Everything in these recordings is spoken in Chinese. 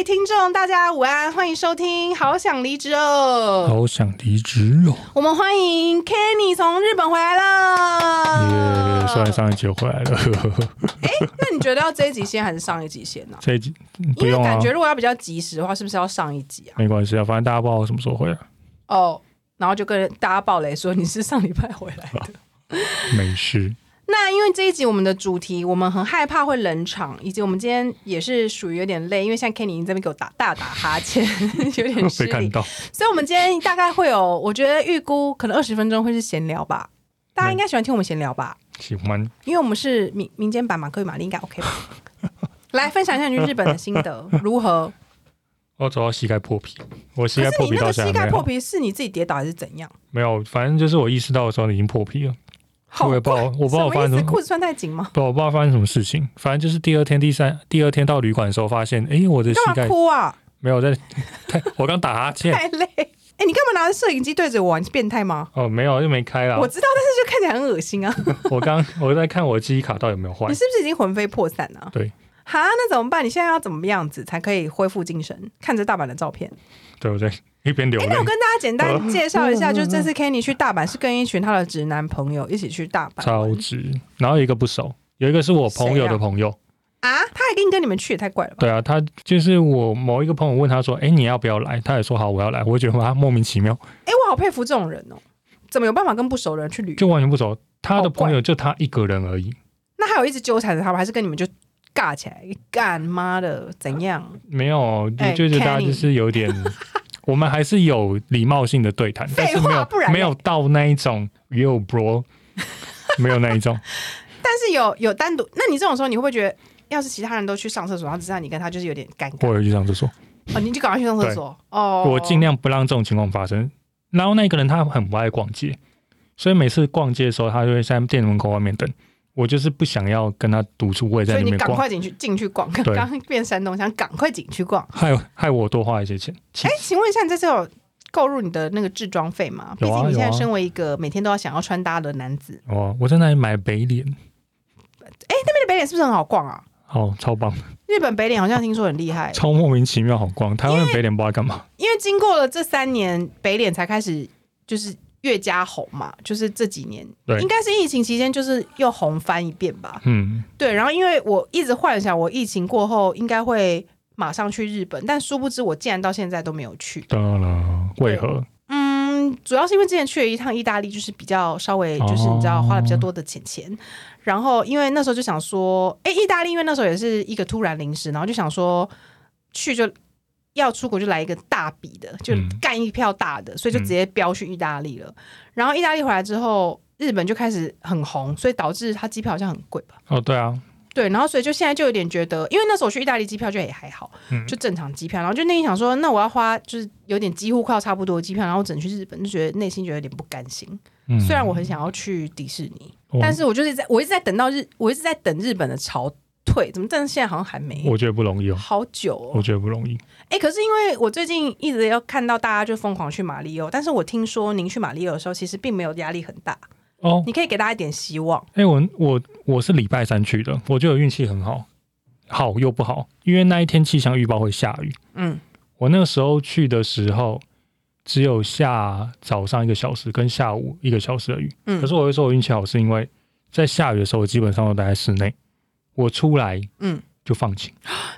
位听众，大家午安，欢迎收听《好想离职哦》。好想离职哦！我们欢迎 Kenny 从日本回来了。耶，虽然上一集又回来了，哎，那你觉得要这一集先还是上一集先呢？这一集不用啊因为感，觉如果要比较及时的话，是不是要上一集啊？没关系啊，反正大家不知道我什么时候回来，哦，然后就跟大家爆雷说你是上礼拜回来的。没事。那因为这一集我们的主题，我们很害怕会冷场，以及我们今天也是属于有点累，因为像 Kenny 已经在那边给我打大打哈欠，有点失看到，所以，我们今天大概会有，我觉得预估可能二十分钟会是闲聊吧。大家应该喜欢听我们闲聊吧？喜欢因为我们是民民间版马克与玛丽，应该 OK 吧？来分享一下你去日本的心得 如何？我走到膝盖破皮，我膝盖破皮到个膝盖破皮是你自己跌倒还是怎样？没有，反正就是我意识到的时候已经破皮了，好我也不知道，我不知道我发？生什么，裤子穿太紧吗？不，我不知道发生什么事情，反正就是第二天、第三、第二天到旅馆的时候，发现，哎，我的膝盖哭啊？没有在，太我刚打哈欠，太累。哎、你干嘛拿着摄影机对着我啊？你是变态吗？哦，没有，又没开啦我。知道，但是就看起来很恶心啊！我刚我在看我的记忆卡到底有没有坏你，是不是已经魂飞魄散啊？对。哈，那怎么办？你现在要怎么样子才可以恢复精神？看着大阪的照片。对不对？一边流那我，跟大家简单介绍一下，就是这次 Kenny 去大阪是跟一群他的直男朋友一起去大阪超值。然后有一个不熟，有一个是我朋友的朋友，啊！他还跟跟你们去，也太怪了吧？对啊，他就是我某一个朋友问他说：“哎，你要不要来？”他也说好，我要来。我觉得他莫名其妙，哎、我好佩服这种人哦，怎么有办法跟不熟的人去旅游？就完全不熟。他的朋友就他一个人而已，那还有一直纠缠着他吗？还是跟你们就尬起来？干妈的怎样？没有，哎就觉得大家就是有点，我们还是有礼貌性的对谈，但是没有没有到那一种 yo bro，没有那一种。但是有有单独，那你这种时候你会不会觉得，要是其他人都去上厕所，然后只剩下你跟他，就是有点尴尬我有去上厕所，哦，你就赶快去上厕所哦。我尽量不让这种情况发生。然后那个人他很不爱逛街，所以每次逛街的时候，他就会在店门口外面等。我就是不想要跟他独处，我也在所以你里面逛，赶快进去进去逛，刚刚变山东，想赶快进去逛。害害我多花一些钱。气哎，请问一下，你这次有购入你的那个置装费吗？毕啊竟你现在身为一个每天都要想要穿搭的男子，哦，我在那里买北脸，哎那边的北脸是不是很好逛啊？哦，超棒，日本北脸好像听说很厉害，超莫名其妙好逛。台湾的北脸不知道干嘛，因为经过了这三年，北脸才开始就是越加红嘛，就是这几年，对应该是疫情期间就是又红翻一遍吧。嗯，对，然后因为我一直幻想我疫情过后应该会马上去日本，但殊不知我竟然到现在都没有去。当然了，为何？嗯，主要是因为之前去了一趟意大利，就是比较稍微就是你知道哦花了比较多的钱钱，然后因为那时候就想说，哎，意大利因为那时候也是一个突然临时，然后就想说去就要出国就来一个大笔的，就嗯干一票大的，所以就直接飙去意大利了。然后意大利回来之后，日本就开始很红，所以导致它机票好像很贵吧。哦，对啊，对，然后所以就现在就有点觉得，因为那时候我去意大利机票就也还好，嗯就正常机票，然后就内心想说，那我要花就是有点几乎快要差不多的机票，然后整去日本，就觉得内心觉得有点不甘心。嗯，虽然我很想要去迪士尼，我但是我就是在我一直在等到日，我一直在等日本的潮退，怎么但是现在好像还没，我觉得不容易哦，好久哦我哦。觉得不容易。哎、可是因为我最近一直要看到大家就疯狂去马里奥，但是我听说您去马里奥的时候，其实并没有压力很大，哦，你可以给大家一点希望。哎、我我我是礼拜三去的，我觉得运气很好，好又不好，因为那一天气象预报会下雨。嗯，我那个时候去的时候，只有下早上一个小时跟下午一个小时的雨。嗯可是我会说我运气好，是因为在下雨的时候，我基本上都待在室内，我出来嗯，就放晴。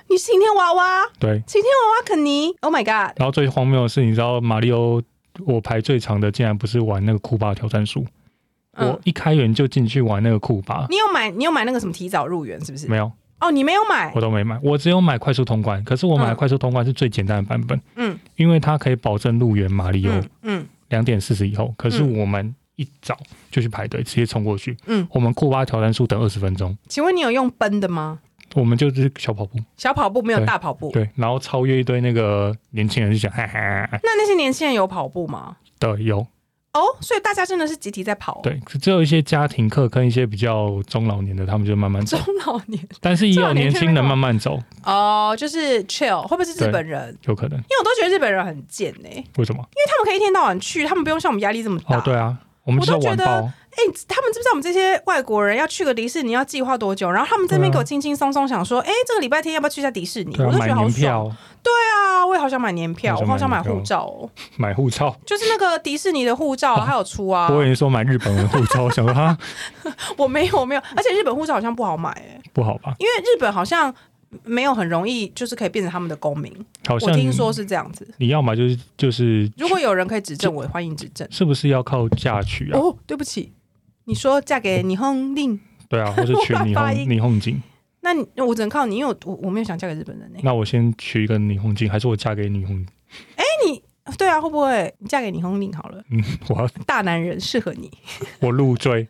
你晴天娃娃，对，晴天娃娃肯尼，Oh my god！然后最荒谬的是，你知道马里欧我排最长的竟然不是玩那个库巴挑战书，我嗯，一开园就进去玩那个库巴，你有买你有买那个什么提早入园是不是？没有，哦，你没有买？我，都没买，我只有买快速通关。可是我买的嗯。快速通关是最简单的版本，嗯。因为它可以保证入园马里奥嗯嗯。两点四十以后。可是嗯。我们一早就去排队，直接冲过去。嗯，我们库巴挑战数等二十分钟，请问你有用奔的吗？我们就是小跑步，小跑步没有大跑步，对，然后超越一堆那个年轻人，就想哈哈那那些年轻人有跑步吗？的有哦，所以大家真的是集体在跑、哦。，对，只有一些家庭课跟一些比较中老年的，他们就慢慢走中，老年但是也有年轻人慢慢走，哦，就是 chill，会不会是日本人？有可能。因为我都觉得日本人很贱呢、因为为什么？因为他们可以一天到晚去，他们不用像我们压力这么大。哦，对啊，我们都觉得爆。哎、他们知不知道我们这些外国人要去个迪士尼要计划多久？然后他们这边给我轻轻松松想说，哎、这个礼拜天要不要去一下迪士尼？啊，我都觉得好爽。对啊，我也好想买年票，我好想买护照哦，买护照。就是那个迪士尼的护照，还有出啊。我以为说买日本的护照，我想说哈 我没有，我没有，而且日本护照好像不好买哎、不好吧？因为日本好像没有很容易，就是可以变成他们的公民。好像我听说是这样子。你要么就是就是如果有人可以指证我，欢迎指证。是不是要靠嫁娶啊？哦，对不起，你说嫁给霓虹令，对啊，或是娶霓虹 霓虹景。那你我只能靠你，因为我我我没有想嫁给日本人呢、那我先娶一个霓虹景，还是我嫁给霓虹？哎、你对啊，会不会你嫁给霓虹令好了？嗯，我要大男人适合你，我入赘，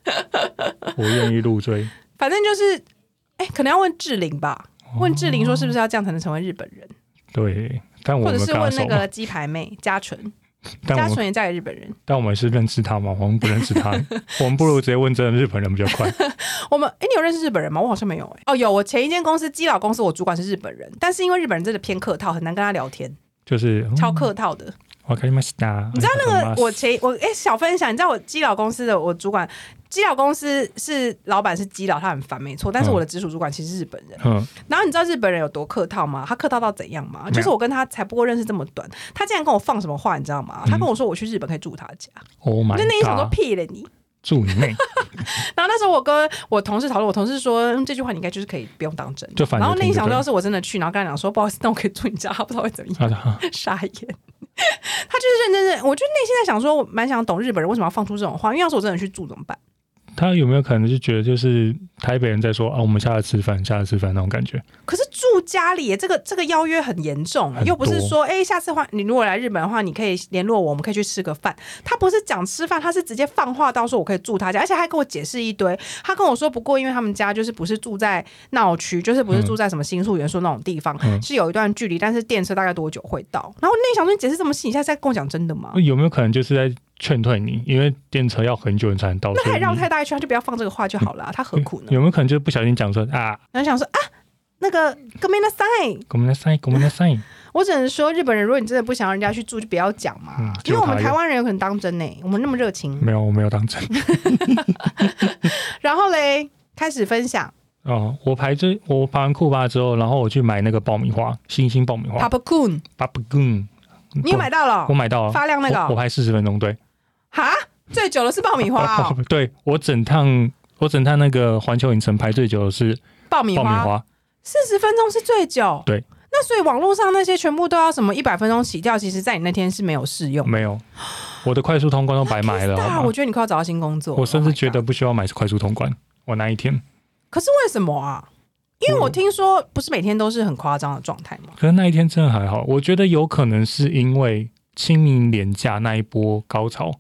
我愿意入赘。反正就是，哎、可能要问志玲吧。问志玲说是不是？要这样才能成为日本人，对，但我们或者是问那个鸡排妹嘉纯，嘉纯也嫁给日本人。但我们是认识他吗？我们不认识他，我们不如直接问真的日本人比较快。我们哎、你有认识日本人吗？我好像没有哎、哦，有，我前一间公司基佬公司，我主管是日本人，但是因为日本人真的偏客套，很难跟他聊天，就是超客套的。我看你们是哪？你知道那啊个我前我哎、小分享，你知道我基佬公司的我主管，基佬公司是老板是基佬，他很烦没错，但是嗯我的直属主管其实是日本人。嗯，然后你知道日本人有多客套吗？他客套到怎样吗？就是我跟他才不过认识这么短，他竟然跟我放什么话，你知道吗？他跟我说我去日本可以住他家，Oh 我 my 就内心想说！屁了你。住你妹！然后那时候我跟我同事讨论，我同事说、嗯这句话你应该就是可以不用当真。就反然后那一想说，听就对要是我真的去，然后跟他讲说不好意思，那我可以住你家，他 不知道会怎么样，啊，傻眼。他就是认真认，我就内心在想说，我蛮想懂日本人为什么要放出这种话，因为要是我真的去住怎么办？他有没有可能就觉得就是台北人在说啊，我们下来吃饭，下来吃饭那种感觉？可是住家里，这个这个邀约很严重，很又不是说，哎、下次换你如果来日本的话，你可以联络我，我们可以去吃个饭。他不是讲吃饭，他是直接放话到说我可以住他家，而且还跟我解释一堆。他跟我说，不过因为他们家就是不是住在闹区，就是不是住在什么新宿元素那种地方，嗯是有一段距离，但是电车大概多久会到？然后我内想说，你解释这么细，你现在在跟我讲真的吗？有没有可能就是在劝退你？因为电车要很久你才能到，那还绕太大一圈，他就不要放这个话就好了啊、他何苦呢？有没有可能就是不小心讲说啊，然后想说啊，那个哥梅那塞，我们来塞，我们来塞，我只能说，日本人如果你真的不想让人家去住，就不要讲嘛。嗯因为我们台湾人有可能当真呢、我们那么热情。没有，我没有当真。然后嘞，开始分享哦，我排这我排完库巴之后，然后我去买那个爆米花，星星爆米花 Papa Kun，b a b g o n 你有买到了我？买到了，发亮那个哦我我排四十分钟，对，哈，最久的是爆米花哦，对我整趟我整趟那个环球影城排最久的是爆米花，四十分钟是最久。对，那所以网络上那些全部都要什么一百分钟起跳，其实在你那天是没有适用。没有，我的快速通关都白买了，啊，我？觉得你快要找到新工作。我甚 Oh 至觉得不需要买快速通关，我那一天，可是为什么啊？因为我听说不是每天都是很夸张的状态吗？可是那一天真的还好，我觉得有可能是因为清明连假那一波高潮，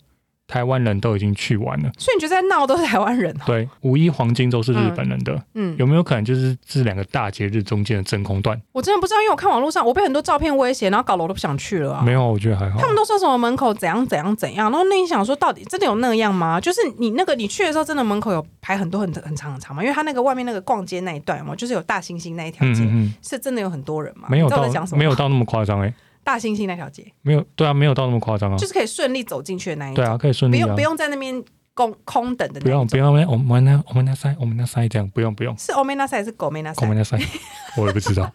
台湾人都已经去完了。所以你觉得在闹都是台湾人哦？对，五一黄金周是日本人的，嗯，有没有可能就是这两个大节日中间的真空段？我真的不知道，因为我看网络上，我被很多照片威胁，然后搞得我都不想去了啊。没有，我觉得还好他。们都说什么门口怎样怎样怎样，然后那你想说，到底真的有那样吗？就是你那个你去的时候，真的门口有排很多很很长很长吗？因为他那个外面那个逛街那一段嘛，就是有大猩猩那一条街，嗯嗯嗯，是真的有很多人吗？没有到没有到那么夸张哎，大猩猩那条街，没有对啊，没有到那么夸张啊就。是可以顺利走进去的那一种，对啊，可以顺利啊不用不，用在那边空空等的不。用不用，我们那我们那塞我们那塞这样，不用不用，是欧美那赛还是狗美那赛我们？那塞 我也不知道。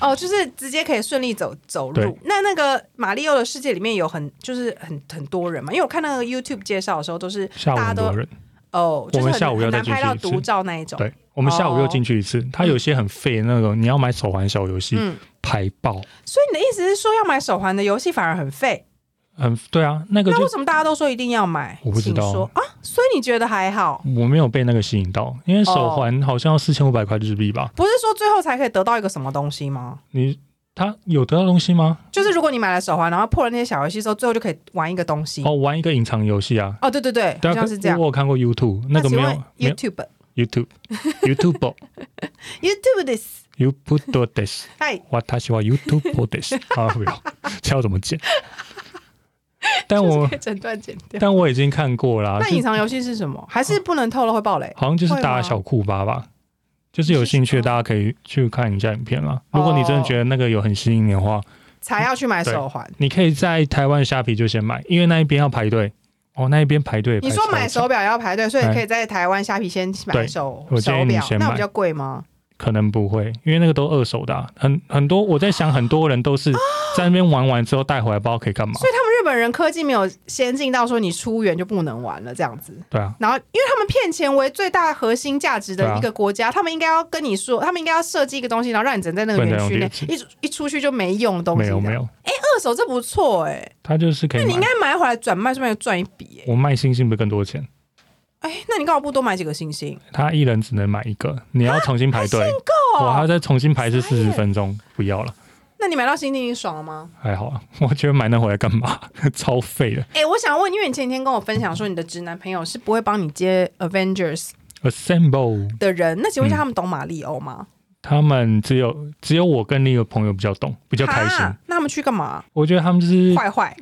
哦，就是直接可以顺利走走路。那那个马里奥的世界里面有很就是很很多人嘛，因为我看那个 YouTube 介绍的时候都是大家都很多人，哦，就是很我们下午要再拍到独照那一种。对我们下午又进去一次，它有些很废的那种，你要买手环小游戏嗯，排爆，所以你的意思是说，要买手环的游戏反而很废？很对啊，那个那为什么大家都说一定要买？我不知道说啊，所以你觉得还好？我没有被那个吸引到，因为手哦环好像要四千五百块日币吧？不是说最后才可以得到一个什么东西吗？你他有得到东西吗？就是如果你买了手环，然后破了那些小游戏之后，最后就可以玩一个东西。哦，玩一个隐藏游戏啊。哦，对对对，对啊，好像是这样我。有看过 YouTube 那个没有 YouTube YouTube YouTube YouTube this，YouTube this，嗨，哇，他喜欢 YouTube this 啊，不要，这要怎么剪？但我整段剪掉。但我已经看过啦，那隐藏游戏是什么？还是不能透露会爆雷？好像就是会吗打小库巴吧。就是有兴趣的，大家可以去看一下影片啦。如果你真的觉得那个有很吸引你的话，才要去买手环。你可以在台湾虾皮就先买，因为那一边要排队。哦，那一边排队。你说买手表要排队，所以哎可以在台湾虾皮先买手手表，那比较贵吗？可能不会，因为那个都二手的啊、很很多。我在想，很多人都是在那边玩完之后带回来，不知道可以干嘛。所以他们日本人科技没有先进到说你出远就不能玩了这样子。对啊，然后，因为他们骗钱为最大核心价值的一个国家，他们应该要跟你说，他们应该要设计一个东西，然后让你只能在那个园区内一一出去就没用的东西。没有没有，哎二手这不错哎、他就是可以那你应该。买回来转卖，顺便赚一笔哎、我卖星星不是更多钱？哎、那你干嘛不多买几个星星？他一人只能买一个，你要重新排队。我还要再重新排是四十分钟，不要了，那你买到星星，你爽了吗？还好啊。我觉得买那回来干嘛？超废的。哎、我想问，因为你前几天跟我分享说你的直男朋友是不会帮你接 Avengers Assemble，的人，那请问一下，嗯他们懂马里欧吗？他们只有只有我跟另一个朋友比较懂，比较开心。那他们去干嘛？我觉得他们就是坏坏，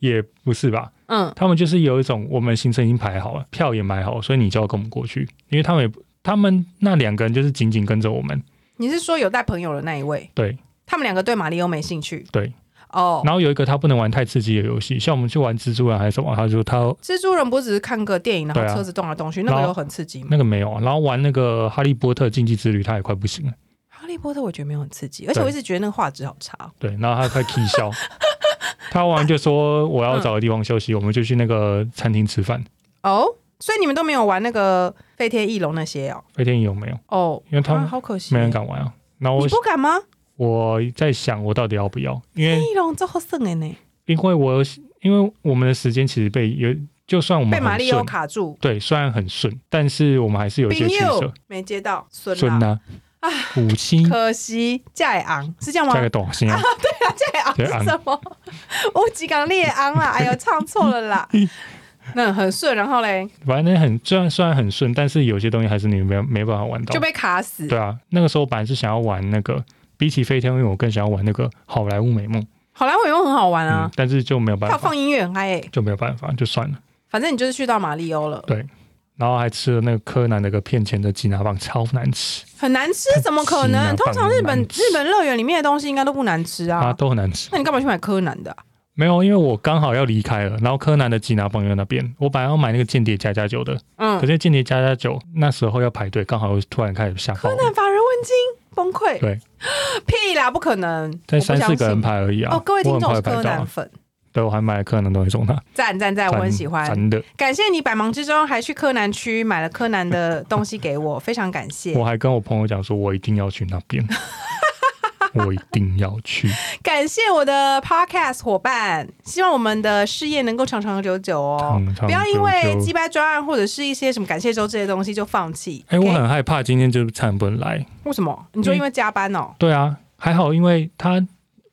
也不是吧，嗯，他们就是有一种我们行程已经排好了，票也买好了，所以你就要跟我们过去，因为他们也他们那两个人就是紧紧跟着我们，你是说有带朋友的那一位？对他们两个对马里欧没兴趣对。哦。然后有一个他不能玩太刺激的游戏，像我们去玩蜘蛛人还是什么，他就他蜘蛛人不只是看个电影，然后车子动来动去，那个有很刺激吗？那个没有啊，然后玩那个哈利波特竞技之旅，他也快不行了。哈利波特我觉得没有很刺激，而且我一直觉得那个画质好差。对，然后他快气笑，他玩完就说我要找个地方休息，我们就去那个餐厅吃饭。哦，所以你们都没有玩那个飞天翼龙那些哦？飞天翼龙没有？哦，因为他们啊好可惜，没人。敢玩啊。然后我你不敢吗？我在想，我到底要不要？因为翼龙的呢，因为我因为我们的时间其实被有，就算我们被马里奥，卡住。对，虽然很顺，但是我们还是有一些取舍。没接到，孙啦，顺呐，五星可惜价也昂，是这样吗？加个多少钱啊？价也昂是什么？我几港烈昂啦，哎呦，唱错了啦。那很顺，然后嘞反正很虽然虽然很顺，但是有些东西还是你没没办法玩到就。被卡死。对啊，那个时候本来是想要玩那个，比起飞天，因为我更想要玩那个好莱坞美梦。好莱坞美梦很好玩啊嗯，，但是就没有办法它放，音乐很嗨诶。就没有办法，就算了。反正你就是去到马里欧了，对然后还吃了那个柯南那个骗钱的鸡拿棒，超难吃，很难吃，怎么可能？通常日本日本乐园里面的东西应该都不难吃啊，啊。都很难吃。那你干嘛去买柯南的啊？没有，因为我刚好要离开了，然后柯南的吉拿棒在那边，我本来要买那个间谍加加酒的，嗯可嗯，是间谍加加酒那时候要排队，刚好又突然开始下暴，柯南法人问津，崩溃。对，屁啦，不可能，才我不相三四个人排而已啊。哦，各位听众是柯南粉，对我还买了柯南东西送他，赞赞赞，我很喜欢。真的，感谢你百忙之中还去柯南区买了柯南的东西给我，非常感谢我。还跟我朋友讲说，我一定要去那边，我一定要去。感谢我的 podcast 伙伴，希望我们的事业能够长长久久哦长长。不要因为击败专案或者是一些什么感谢周这些东西就放弃。哎、我很害怕今天就是灿不能来。为什么？你说因为加班哦？对啊，还好，因为他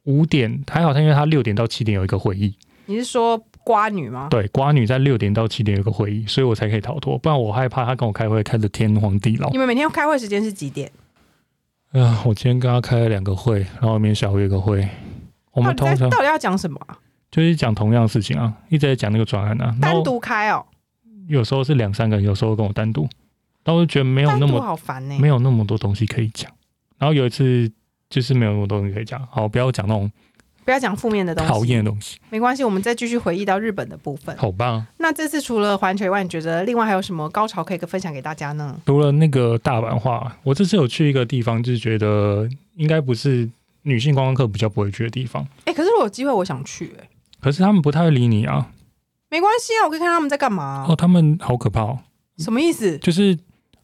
五点还好，他因为他六点到七点有一个会议，你是说瓜女吗？对，瓜女在六点到七点有一个会议，所以我才可以逃脱，不然我害怕他跟我开会开的天荒地老你。们每天开会时间是几点？啊，我今天跟他开了两个会，然后明天下午有一个会，我们到底在通常到底要讲什么啊？就是讲同样的事情啊，一直在讲那个专案啊，单独开哦，有时候是两三个人，有时候跟我单独，但我就觉得没有那么好烦呢。没有那么多东西可以讲。然后有一次就是没有那么多东西可以讲，好，不要讲那种不要讲负面的东西，讨厌的东西，没关系，我们再继续回忆到日本的部分。好棒。那这次除了环球以外，你觉得另外还有什么高潮可以分享给大家呢？除了那个大阪话，我这次有去一个地方，就是觉得应该不是女性观光客比较不会去的地方，哎、可是我有机会，我想去、哎，可是他们不太会理你啊。没关系啊，我可以看他们在干嘛、哦，他们好可怕哦，什么意思？就是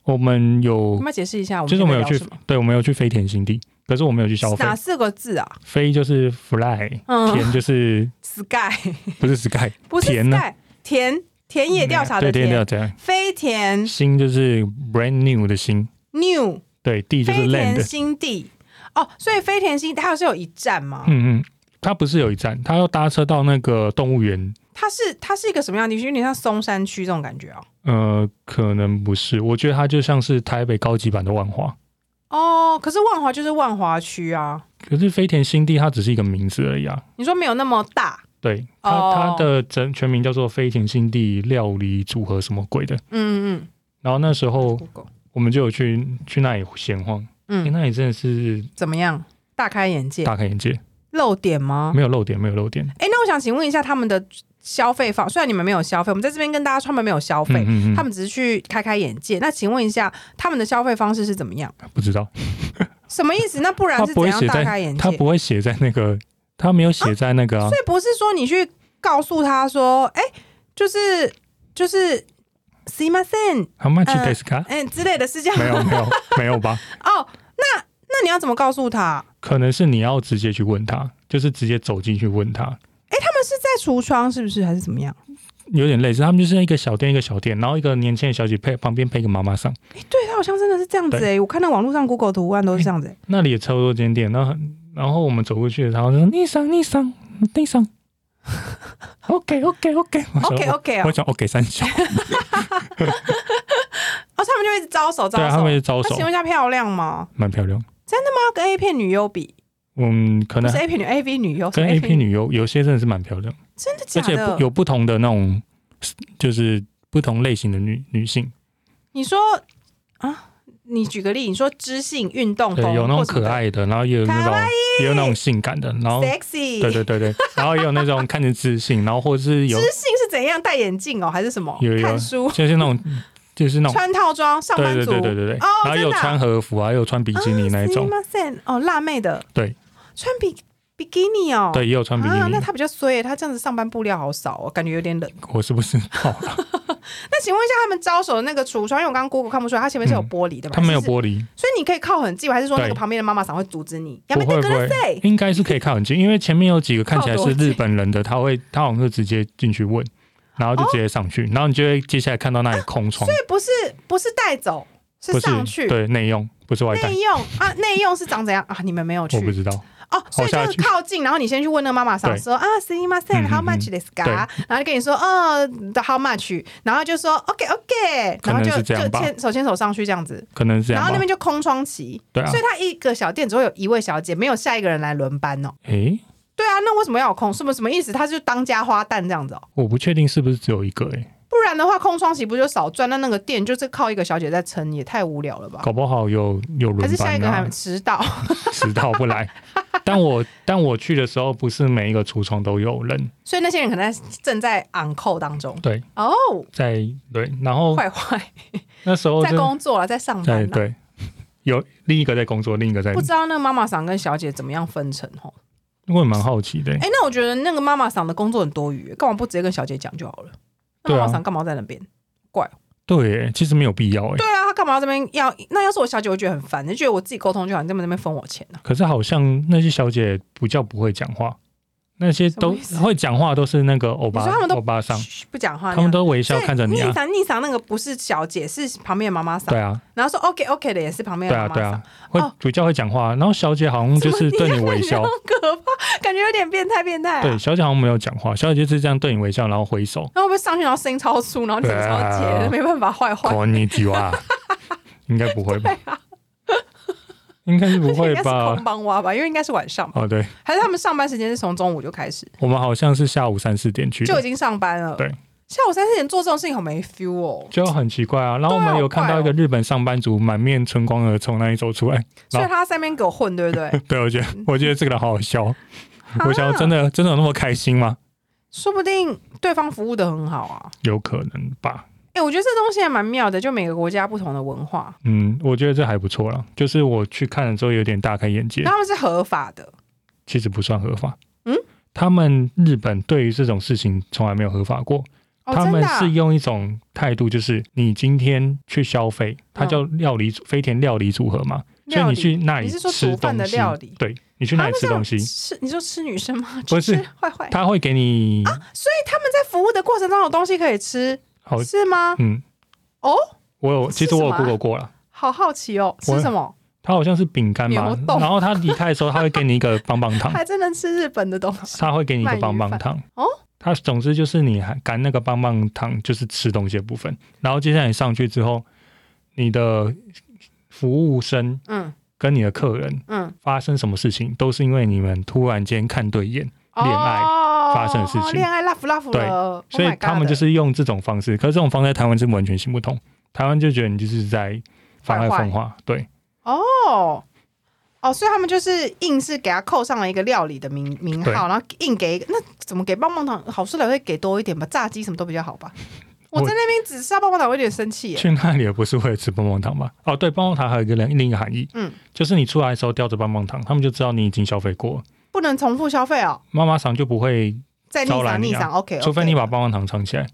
我们有要，不要解释一下？就是我们有去对，我们有去飞田新地，可是我没有去消费哪。四个字啊？飞就是 fly，嗯田就是，sky 不是 sky，不是田呢 sky，田田野调查的对，田野，调查。飞田新就是 brand new 的新，new 对，地就是飞田 land。新地哦，所以飞田新它是有一站吗？嗯嗯，它不是有一站，它要搭车到那个动物园。它是它是一个什么样的地区？有点像松山区这种感觉哦。呃，可能不是，我觉得它就像是台北高级版的万华。哦，可是万华就是万华区啊，可是飞田新地它只是一个名字而已啊。你说没有那么大，对，它、哦它的整全名叫做飞田新地料理组合什么鬼的。嗯嗯然后那时候我们就有去去那里闲晃，诶嗯，那里真的是怎么样？大开眼界，大开眼界，漏点吗？没有漏点，没有漏点。哎，那我想请问一下，他们的消费方，虽然你们没有消费，我们在这边跟大家说他们没有消费，嗯嗯嗯，他们只是去开开眼界。那请问一下，他们的消费方式是怎么样？不知道，什么意思？那不然他是怎样不会写在大开眼界？他不会写在那个，他没有写在那个啊所，以不是说你去告诉他说，哎、就是就是。s i m a s e n how much 呃 d e s ka？嗯之类的是这样没有没有没有吧？哦。那那你要怎么告诉他？可能是你要直接去问他，就是直接走进去问他，哎、他们是在橱窗是不是，还是怎么样？有点类似，他们就是一个小店一个小店，然后一个年轻的小姐配旁边配一个妈妈上，哎、对他好像真的是这样子哎、对我看到网络上 Google 图案都是这样子、欸。那里也超多间店，然后然后我们走过去，然后就说逆上逆上逆上，OK OK OK OK OK 哦。我，讲 OK 三小，哦，他们就一直招手招手。对啊，他们也招手。那请，问一下漂亮吗？蛮漂亮。真的吗？跟 A 片女优比，嗯，可能不是 A 片女 A V 女优，跟 A P 女，女优有些真的是蛮漂亮，真的假的？而且？有不同的那种，就是不同类型的女女性，你说啊？你举个例，你说知性运动对，有那种可爱的，然后也有那种也有那种性感的，然后 sexy，对对对对，然后也有那种看着知性，然后或者是有知性是怎样？戴眼镜哦，还是什么？有有。看书、就是那种就是那种穿套装、上对对班族，对对对对，哦然后有穿和服，啊有穿比基尼那一种，哦，辣妹的，对，穿比比基尼哦，对，也有穿比基啊，尼那，他比较衰耶，他这样子上班布料好少哦，感觉有点冷。我是不是好了？那请问一下，他们招手的那个橱窗，因为我刚刚 Google 看不出来，它前面是有玻璃的嘛？它没有玻璃，所以你可以靠很近，还是说那个旁边的妈妈桑会阻止你？要不会不会，应该是可以靠很近，因为前面有几个看起来是日本人的，他会他好像是直接进去问，然后就直接上去，然后你就会接下来看到那里空窗，所以不是不是带走，是上去是对内用，不是外带内，用啊？内用是长怎样啊？你们没有去我不知道，哦，所以就是靠近，然后你先去问那个妈妈桑说啊 s i m a s e 嗯。n how 嗯 much 嗯 this guy，然后就跟你说哦 how much，然后就说 OK OK，然后就就牵手牵手上去这样子，可能是这样然后那边。就空窗期，对啊。所以他一个小店只会有一位小姐，没有下一个人来轮班哦。诶，对啊，那为什么要有空？什么什么意思？他就当家花旦这样子哦。我不确定是不是只有一个诶，不然的话，空窗期不就少赚？那那个店就是靠一个小姐在撑，也太无聊了吧？搞不好有有轮还是下一个还，迟到？迟到不来。但我但我去的时候，不是每一个橱窗都有人，所以那些人可能正在 on call 当中。对，哦，在对，然后坏坏，那时候在工作了，在上班对，有另一个在工作，另一个在不，知道那个妈妈桑跟小姐怎么样分成哦？我也蛮好奇的。哎、那我觉得那个妈妈桑的工作很多余，干嘛不直接跟小姐讲就好了？那对啊妈妈桑干嘛在那边？怪对耶，其实没有必要哎。对啊，他干嘛要这边要？那要是我小姐，我觉得很烦，就觉得我自己沟通就好，你在那边分我钱呢、可是好像那些小姐不叫不会讲话，那些都什么意思会讲话都是那个欧巴你说他们都欧巴桑，嘘不讲话那样，他们都微笑看着你啊。逆桑逆桑那个不是小姐，是旁边的妈妈桑。对啊，然后说 OK OK 的也是旁边对啊，的妈妈桑。对啊，会哦比较会讲话。然后小姐好像就是对你微笑好，可怕，感觉有点变态变态、啊。对，小姐好像没有讲话，小姐就是这样对你微笑，然后挥手。然后会不会上去，然后声音超粗，然后你整个超对解，啊没办法坏坏。こんにちは，应该不会吧？ 啊应该是不会应该是？帮挖吧，因为应该是晚上吧，哦，对，还是他们上班时间是从中午就开始，我们好像是下午三四点去，就已经上班了。对，下午三四点做这种事情好没 feel 哦。就很奇怪啊。然后我们有看到一个日本上班族满面春光的从那里走出来，所以他在那边给我混，对不对？对我觉得我觉得这个人好好笑。啊我想真的真的有那么开心吗？说不定对方服务的很好啊。有可能吧。哎、我觉得这东西还蛮妙的，就每个国家不同的文化，嗯，我觉得这还不错啦。就是我去看了之后有点大开眼界，他们是合法的。其实不算合法。嗯，他们日本对于这种事情从来没有合法过。哦，他们是用一种态度，就是你今天去消费，它嗯叫料理组飞田料理组合嘛，所以你去那里你是说吃饭的东西料理，对你去那里吃东西，是你说吃女生吗？不是吃坏坏，他会给你啊所以他们在服务的过程中有东西可以吃，好，是吗？嗯，哦，我有，其实我有 Google 过了。好好奇哦，我吃什么？它好像是饼干嘛牛，冻然后他离开的时候，他会给你一个棒棒糖，还真能吃日本的东西。他会给你一个棒棒糖。哦，他总之就是你还干那个棒棒糖，就是吃东西的部分。然后接下来你上去之后，你的服务生嗯。跟你的客人嗯，发生什么事情，都是因为你们突然间看对眼，恋爱。哦发生的事情恋爱 love love 对，Oh 所以他们就是用这种方式。可是这种方式在台湾是完全行不通，台湾就觉得你就是在妨碍风化。对，哦。哦，所以他们就是硬是给他扣上了一个料理的名名号，然后硬给一个那怎么给棒棒糖？好吃的会给多一点吧，炸鸡什么都比较好吧。我我在那边只吃到棒棒糖，我有点生气耶。去那里也不是为了吃棒棒糖吧？哦，对，棒棒糖还有一个另另一个含义，嗯，就是你出来的时候叼着棒棒糖，他们就知道你已经消费过了，不能重复消费哦，妈妈桑就不会，再逆招揽你啊赏逆赏，OK，除非你把棒棒糖藏起来。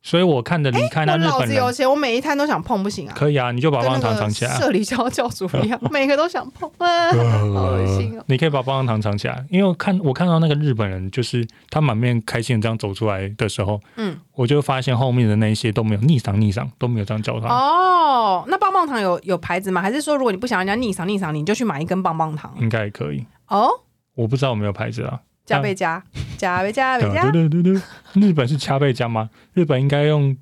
所以我看着离开那日本人，子有钱，我每一摊都想碰，不行啊。可以啊，你就把棒棒糖藏起来啊。社里教教主一样，每个都想碰，啊，好恶心哦。你可以把棒棒糖藏起来，因为我看我看到那个日本人，就是他满面开心的这样走出来的时候，嗯，我就发现后面的那一些都没有逆赏逆赏，都没有这样叫他，哦，那棒棒糖有有牌子吗？还是说如果你不想让人家逆赏逆赏，你就去买一根棒棒糖？应该也可以。哦，我不知道有没有牌子啊。加倍加，加倍加 倍对加，对对对，日本是加倍加吗？日本应该用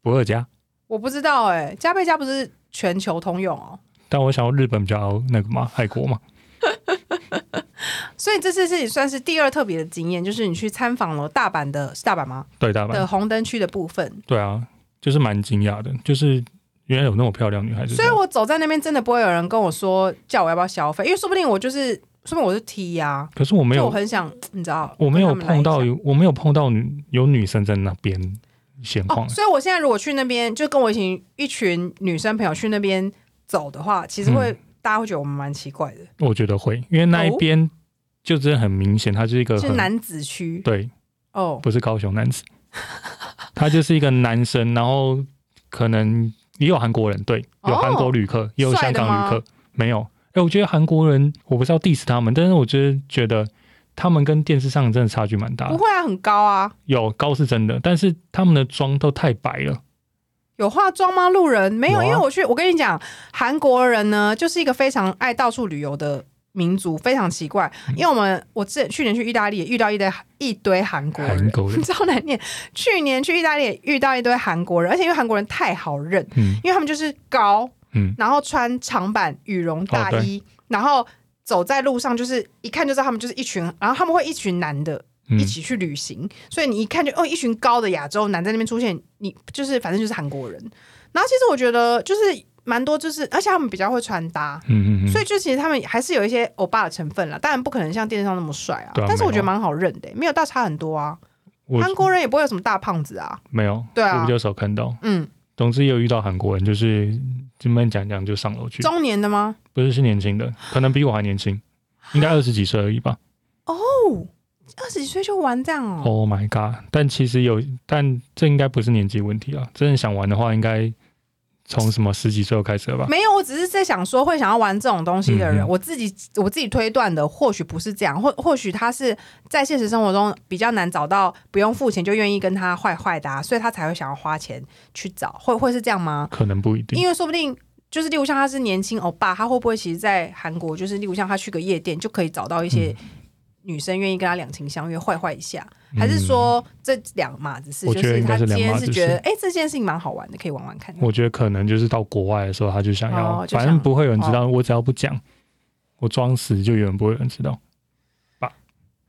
不二加，我不知道哎，加倍加不是全球通用哦。但我想要日本比较那个嘛，爱国嘛。所以这次是算是第二特别的经验，就是你去参访了大阪的是大阪吗？对大阪，的红灯区的部分。对啊，就是蛮惊讶的，就是原来有那么漂亮女孩子。所以我走在那边，真的不会有人跟我说叫我要不要消费，因为说不定我就是，说明我是 T 呀、可是我没有我有，很想，你知道，我没有碰到有，我没有碰到女有女生在那边闲哦，。所以我现在如果去那边，就跟我一群一群女生朋友去那边走的话，其实会、嗯大家会觉得我们蛮奇怪的，我觉得会，因为那一哦边就真的很明显，它是一个很是男子区。对，哦。不是高雄男子，他就是一个男生，然后可能也有韩国人，对，有哦韩国旅客，也有香港旅客，没有。哎、我觉得韩国人，我不是要 diss 他们，但是我觉得觉得他们跟电视上真的差距蛮大的。不会啊，很高啊，有高是真的，但是他们的妆都太白了。有化妆吗？路人没有，有啊因为我去，我跟你讲，韩国人呢就是一个非常爱到处旅游的民族，非常奇怪。嗯因为我们我之前去年去意大利也遇到一堆一堆韩国人，韩国人 超难念。去年去意大利也遇到一堆韩国人，而且因为韩国人太好认，嗯因为他们就是高，嗯，然后穿长版羽绒大哦衣，然后走在路上就是一看就知道他们就是一群，然后他们会一群男的。嗯一起去旅行，所以你一看就哦，一群高的亚洲男在那边出现，你就是反正就是韩国人。然后其实我觉得就是蛮多，就是而且他们比较会穿搭，嗯嗯嗯，所以就其实他们还是有一些欧巴的成分啦。当然不可能像电视上那么帅啊，啊但是我觉得蛮好认的、没有大差很多啊。韩国人也不会有什么大胖子啊，没有，对啊我比较少看到。嗯，总之也有遇到韩国人，就是这边讲讲就上楼去，中年的吗？不是是年轻的，可能比我还年轻，应该二十几岁而已吧。哦，二十几岁就玩这样哦。Oh my god！但其实有，但这应该不是年纪问题啊。真的想玩的话，应该从什么十几岁就开始了吧？没有，我只是在想说，会想要玩这种东西的人，我自己我自己推断的，或许不是这样，或或许他是在现实生活中比较难找到不用付钱就愿意跟他坏坏的、啊，所以他才会想要花钱去找，会会是这样吗？可能不一定。因为说不定就是，例如像他是年轻欧巴，他会不会其实，在韩国就是，例如像他去个夜店，就可以找到一些女生愿意跟他两情相悦，坏坏一下，还是说这两码子事？我觉得应该是就是他今天是觉得，事哎、这件事情蛮好玩的，可以玩玩看。我觉得可能就是到国外的时候，他就想要，反正不会有人知道。我只要不讲，我装死就永远不会有人知道吧。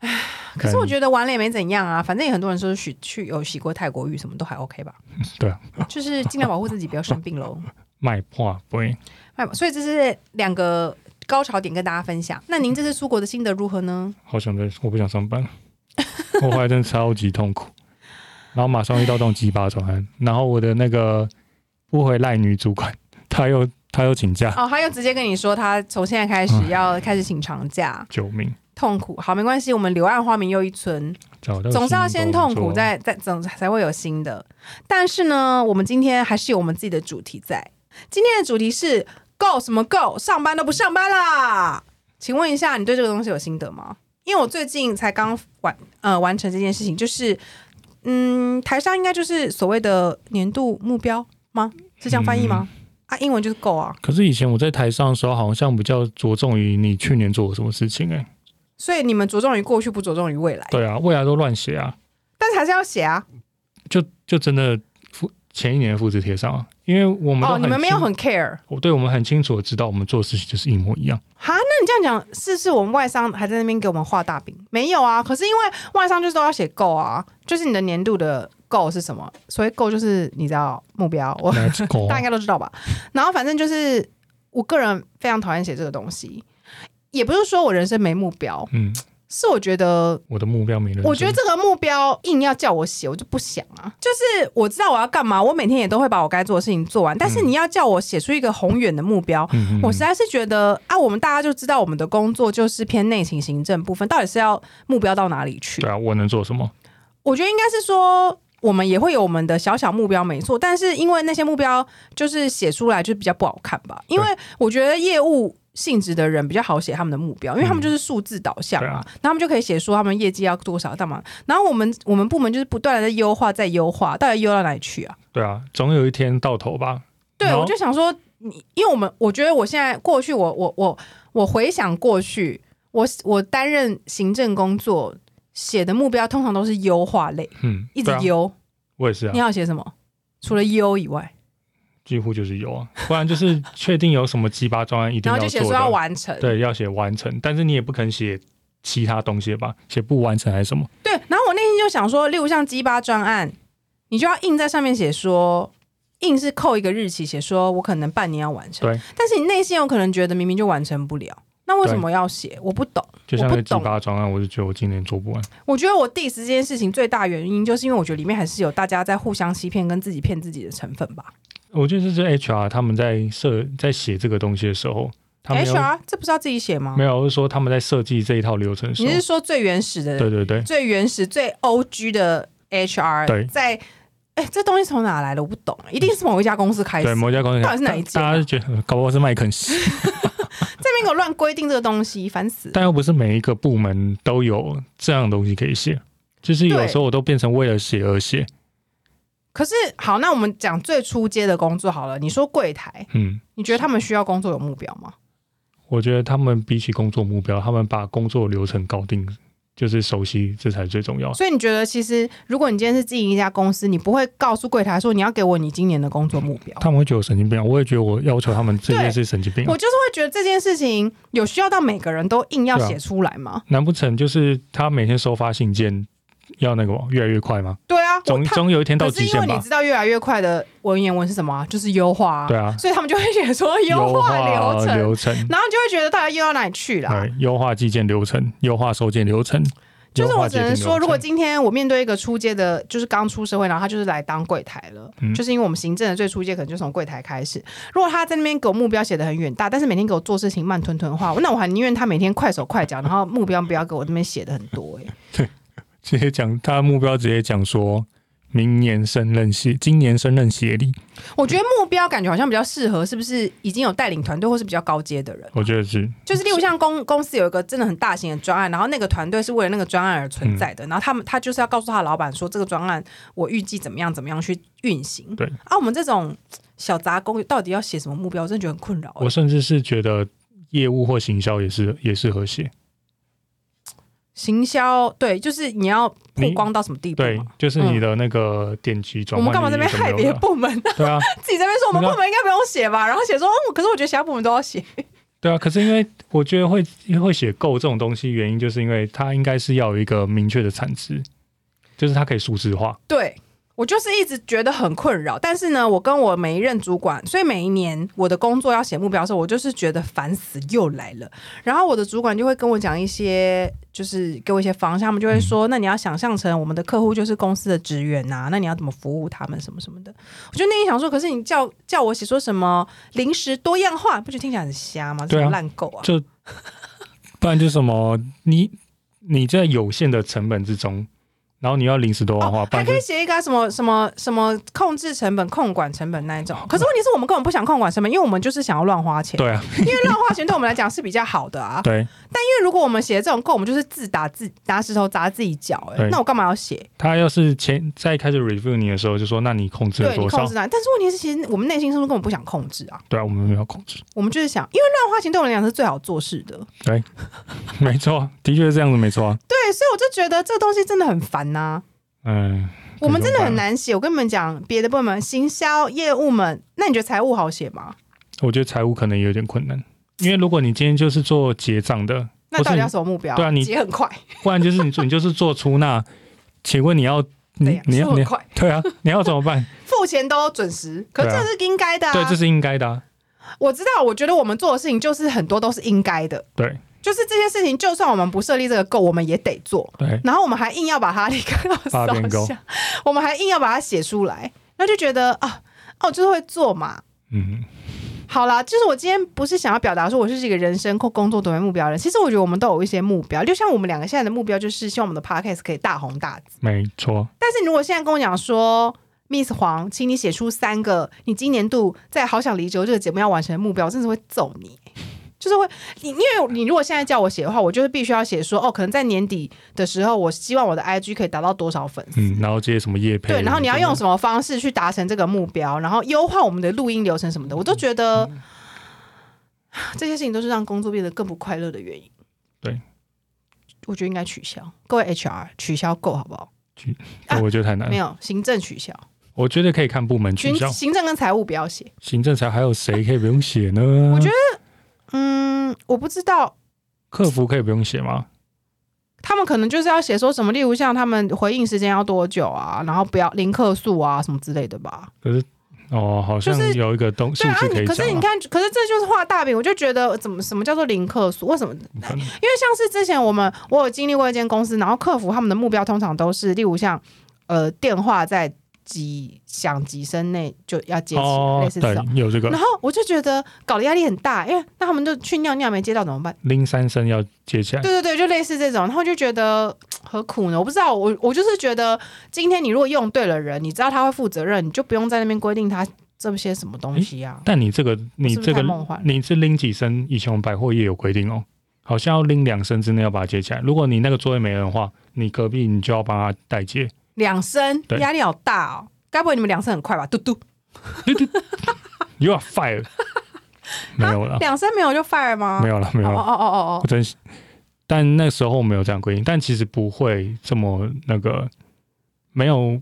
可是我觉得玩了也没怎样啊，反正也很多人说洗去有洗过泰国浴，什么都还 OK 吧。对啊，就是尽量保护自己，不要生病喽。卖破不会，卖所以这是两个高潮点跟大家分享。那您这次出国的心得如何呢？好想在，我不想上班，我后来真的超级痛苦，然后马上遇到这种鸡巴转案，然后我的那个不回赖女主管，她又她又请假，哦，她又直接跟你说，她从现在开始要开始请长假，救命！痛苦。好，没关系，我们柳暗花明又一村，总是要先痛苦，再再总才会有新的。但是呢，我们今天还是有我们自己的主题在。今天的主题是 “Go 什么 Go”，上班都不上班啦。请问一下，你对这个东西有心得吗？因为我最近才刚完呃完成这件事情，就是嗯，台上应该就是所谓的年度目标吗？是这样翻译吗？啊，英文就是 “Go” 啊。可是以前我在台上的时候，好像比较着重于你去年做了什么事情、欸，哎，所以你们着重于过去，不着重于未来，对啊，未来都乱写啊，但是还是要写啊。就就真的复前一年的复制贴上啊，因为我们哦，你们没有很 care 我对我们很清楚的知道我们做的事情就是一模一样。哈？那你这样讲，是是我们外商还在那边给我们画大饼？没有啊，可是因为外商就是都要写 goal 啊，就是你的年度的 goal 是什么？所谓 goal 就是你知道目标，我 大家应该都知道吧？然后反正就是我个人非常讨厌写这个东西，也不是说我人生没目标，嗯，是我觉得我的目标没人。我觉得这个目标硬要叫我写，我就不想啊。就是我知道我要干嘛，我每天也都会把我该做的事情做完。但是你要叫我写出一个宏远的目标，我实在是觉得啊，我们大家就知道我们的工作就是偏内勤行政部分，到底是要目标到哪里去？对啊，我能做什么？我觉得应该是说。我们也会有我们的小小目标，没错，但是因为那些目标就是写出来就比较不好看吧。因为我觉得业务性质的人比较好写他们的目标，因为他们就是数字导向嘛，对啊然后他们就可以写说他们业绩要多少干嘛。然后我们我们部门就是不断的在优化，在优化，到底优到哪里去啊？对啊，总有一天到头吧。对，我就想说，你因为我们我觉得我现在过去，我我我我回想过去，我我担任行政工作写的目标通常都是优化类，嗯，一直优。我也是啊你，要写什么？除了优以外，几乎就是有啊，不然就是确定有什么鸡巴专案一定要写说要完成。对，要写完成，但是你也不肯写其他东西吧？写不完成还是什么？对，然后我内心就想说，例如像鸡巴专案，你就要硬在上面写说，硬是扣一个日期，写说我可能半年要完成。对，但是你内心有可能觉得明明就完成不了，那为什么要写？我不懂。就像那个鸡我不懂巴专案，我就觉得我今年做不完。我觉得我 diss 这件事情最大原因，就是因为我觉得里面还是有大家在互相欺骗跟自己骗自己的成分吧。我觉得这是 HR 他们在设在写这个东西的时候，HR 这不是要自己写吗没？有，我是说他们在设计这一套流程时你是，说最原始的、对对对，最原始、最 OG 的 HR 对在？哎，这东西从哪来的？我不懂，一定是某一家公司开始对某一家公司，到底是哪一家啊大家就觉得搞不好是麦肯锡，这边给我乱规定这个东西，烦死了。但又不是每一个部门都有这样的东西可以写，就是有时候我都变成为了写而写。可是好，那我们讲最初阶的工作好了。你说柜台，嗯，你觉得他们需要工作有目标吗？我觉得他们比起工作目标，他们把工作流程搞定，就是熟悉，这才是最重要。所以你觉得，其实如果你今天是经营一家公司，你不会告诉柜台说你要给我你今年的工作目标。他们会觉得我神经病啊，我也觉得我要求他们这件事神经病啊、我就是会觉得这件事情有需要到每个人都硬要写出来吗？难不成就是他每天收发信件要那个吗越来越快吗？对啊，总总有一天到可是因为你？知道越来越快的文言文是什么啊、就是优化啊。对啊，所以他们就会写说优化流程，流程，然后就会觉得大家又到哪里去了啊、对，优化寄件流程，优化收件流程。就是我只能说，如果今天我面对一个初阶的，就是刚出社会，然后他就是来当柜台了，嗯就是因为我们行政的最初阶可能就从柜台开始。如果他在那边给我目标写的很远大，但是每天给我做事情慢吞吞的话，那我还宁愿他每天快手快脚，然后目标不要给我那边写的很多、欸。直接讲他的目标，直接讲说明年升任协，今年升任协理，我觉得目标感觉好像比较适合，是不是已经有带领团队或是比较高阶的人？我觉得是。就是例如像公公司有一个真的很大型的专案，然后那个团队是为了那个专案而存在嗯。的，然后他们他就是要告诉他的老板说这个专案我预计怎么样怎么样去运行。对。啊，我们这种小杂工到底要写什么目标，我真的觉得很困扰、欸。我甚至是觉得业务或行销也是也适合写，行销对，就是你要曝光到什么地步对？，就是你的那个点击转我们干嘛这边害别的部门？对啊，自己这边说我们部门应该不用写吧，然后写说，哦，可是我觉得其他部门都要写。对啊，可是因为我觉得会会写够这种东西，原因就是因为它应该是要有一个明确的产值，就是它可以数字化。对我就是一直觉得很困扰，但是呢，我跟我每一任主管，所以每一年我的工作要写目标的时候，我就是觉得烦死又来了。然后我的主管就会跟我讲一些，就是给我一些方向，他们就会说，那你要想象成我们的客户就是公司的职员呐、那你要怎么服务他们什么什么的。我就内心想说，可是你叫叫我写说什么临时多样化，不觉得听起来很瞎吗？这对啊种烂狗啊！就不然就是什么，你 你在有限的成本之中，然后你要临时多样化，哦，还可以写一个啊什么什么什么控制成本、控管成本那一种。可是问题是我们根本不想控管成本，因为我们就是想要乱花钱。对啊，因为乱花钱对我们来讲是比较好的啊。对，但因为如果我们写这种控，我们就是自打自拿石头砸自己脚、哎，那我干嘛要写？他要是前在开始 review 你的时候，就说那你控制了多少控制？那，但是问题是，其实我们内心深处根本不想控制啊，对啊，我们没有控制，我们就是想，因为乱花钱对我们来讲是最好做事的。对没错，的确是这样子，没错啊。对，所以我就觉得这东西真的很烦呐、嗯，我们真的很难写。我跟你们讲，别的部门行销业务们，那你觉得财务好写吗？我觉得财务可能有点困难，因为如果你今天就是做结账的，那到底要什么目标？对啊你结很快，不然就是你做 你就是做出纳，请问你要你，你要你要快，对啊，你要怎么办？付钱都准时，可这是应该的啊。对，这是应该的、啊。我知道，我觉得我们做的事情就是很多都是应该的，对，就是这些事情，就算我们不设立这个 goal，我们也得做。对，然后我们还硬要把它立刻要发变手 goal 下，我们还硬要把它写出来，然后就觉得啊，哦，就是会做嘛。嗯，好啦，就是我今天不是想要表达说我是一个人生或工作都为目标的人，其实我觉得我们都有一些目标，就像我们两个现在的目标就是希望我们的 podcast 可以大红大紫。没错，但是如果现在跟我讲说，Miss 黄，请你写出三个你今年度在《好想离职》这个节目要完成的目标，我真的是会揍你。就是会，你因为你如果现在叫我写的话，我就是必须要写说，哦，可能在年底的时候，我希望我的 IG 可以达到多少粉丝，嗯，然后接什么业配，对，然后你要用？什么方式去达成这个目标，然后优化我们的录音流程什么的，我都觉得、这些事情都是让工作变得更不快乐的原因。对，我觉得应该取消，各位 HR 取消够好不好？取我觉得太难了。没有，行政取消，我觉得可以看部门取消，行政跟财务不要写。行政才还有谁可以不用写呢？我觉嗯，我不知道。客服可以不用写吗？他们可能就是要写说什么，例如像他们回应时间要多久啊，然后不要零客诉啊什么之类的吧。可是哦，好像就是有一个东西对啊，字可以啊。你可是你看，可是这就是画大饼，我就觉得怎么什么叫做零客诉？为什么？因为像是之前我们我有经历过一间公司，然后客服他们的目标通常都是，例如像呃电话在几响几声内就要接起来，哦类，似这对种。，有这个然后我就觉得搞得压力很大，因为那他们就去尿尿没接到怎么办？拎三声要接起来。对对对，就类似这种，然后就觉得何苦呢？我不知道，我我就是觉得今天你如果用对了人，你知道他会负责任，你就不用在那边规定他这些什么东西啊。但你这个，你这个你是拎几声？以前我们百货业有规定哦，好像要拎两声之内要把它接起来。如果你那个座位没人的话，你隔壁你就要帮他代接。两声对压力好大哦，该不会你们两声很快吧？嘟嘟，You are fired 没有了，两声没有就 fire 吗？没有了，没有哦哦了。哦哦哦我，真是，但那时候没有这样规定，但其实不会这么那个，没有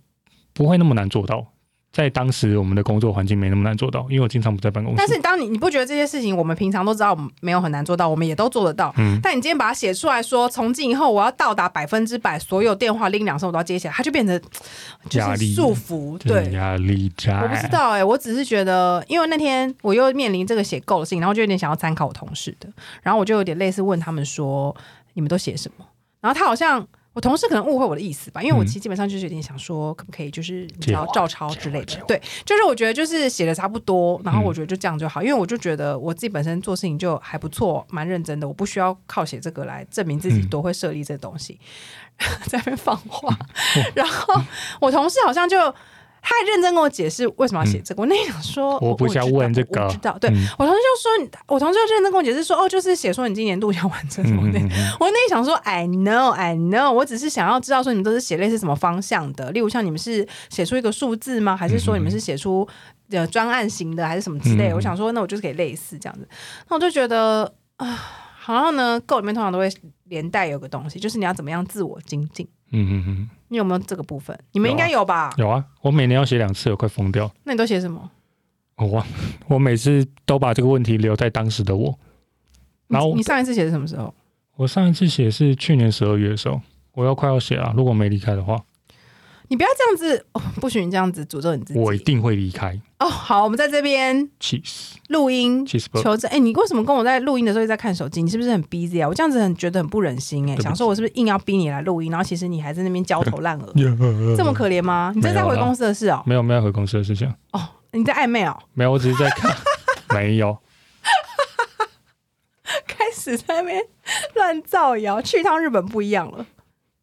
不会那么难做到。在当时我们的工作环境没那么难做到，因为我经常不在办公室。但是当你你不觉得这些事情我们平常都知道，没有很难做到，我们也都做得到。嗯，但你今天把它写出来说，从今以后我要到达百分之百，所有电话拎两声我都要接起来，它就变成就是压力束缚。对，压力大。我不知道哎、我只是觉得，因为那天我又面临这个写够的事情，然后就有点想要参考我同事的，然后我就有点类似问他们说，你们都写什么？然后他好像我同事可能误会我的意思吧，因为我嗯其实基本上就是有点想说，可不可以就是你知道照抄之类。的对，就是我觉得就是写的差不多，然后嗯我觉得就这样就好，因为我就觉得我自己本身做事情就还不错，蛮认真的，我不需要靠写这个来证明自己嗯多会设立这东西，在那边放话。然后我同事好像就。他还认真跟我解释为什么要写这个，我那天想说，我不是要知道问这个。我知道，对、嗯。我同事就说，我同事就认真跟我解释说，哦，就是写说你今年度想完成什么的，嗯嗯嗯。我那里想说，I know, I know，我只是想要知道说你们都是写类似什么方向的，例如像你们是写出一个数字吗？还是说你们是写出呃专案型的，还是什么之类我想说，那我就是可以类似这样子。那我就觉得啊，好像呢，Go 里面通常都会连带有个东西，就是你要怎么样自我精进。嗯嗯嗯，你有没有这个部分？你们应该有吧？有啊，我每年要写两次，我快疯掉。那你都写什么？我忘，我每次都把这个问题留在当时的我。然后你你上一次写是什么时候？我上一次写是去年十二月的时候，我要快要写啊，如果没离开的话，你不要这样子，哦、不许你这样子诅咒你自己。我一定会离开。哦，好，我们在这边气死，录音！求证。哎、你为什么跟我在录音的时候一直在看手机？你是不是很 busy 啊？我这样子很觉得很不忍心哎、想说我是不是硬要逼你来录音，然后其实你还在那边焦头烂额，这么可怜吗？你这是在回公司的事哦、没有没有回公司的事情，哦，你在暧昧哦、没有，我只是在看，没有，开始在那边乱造谣，去一趟日本不一样了，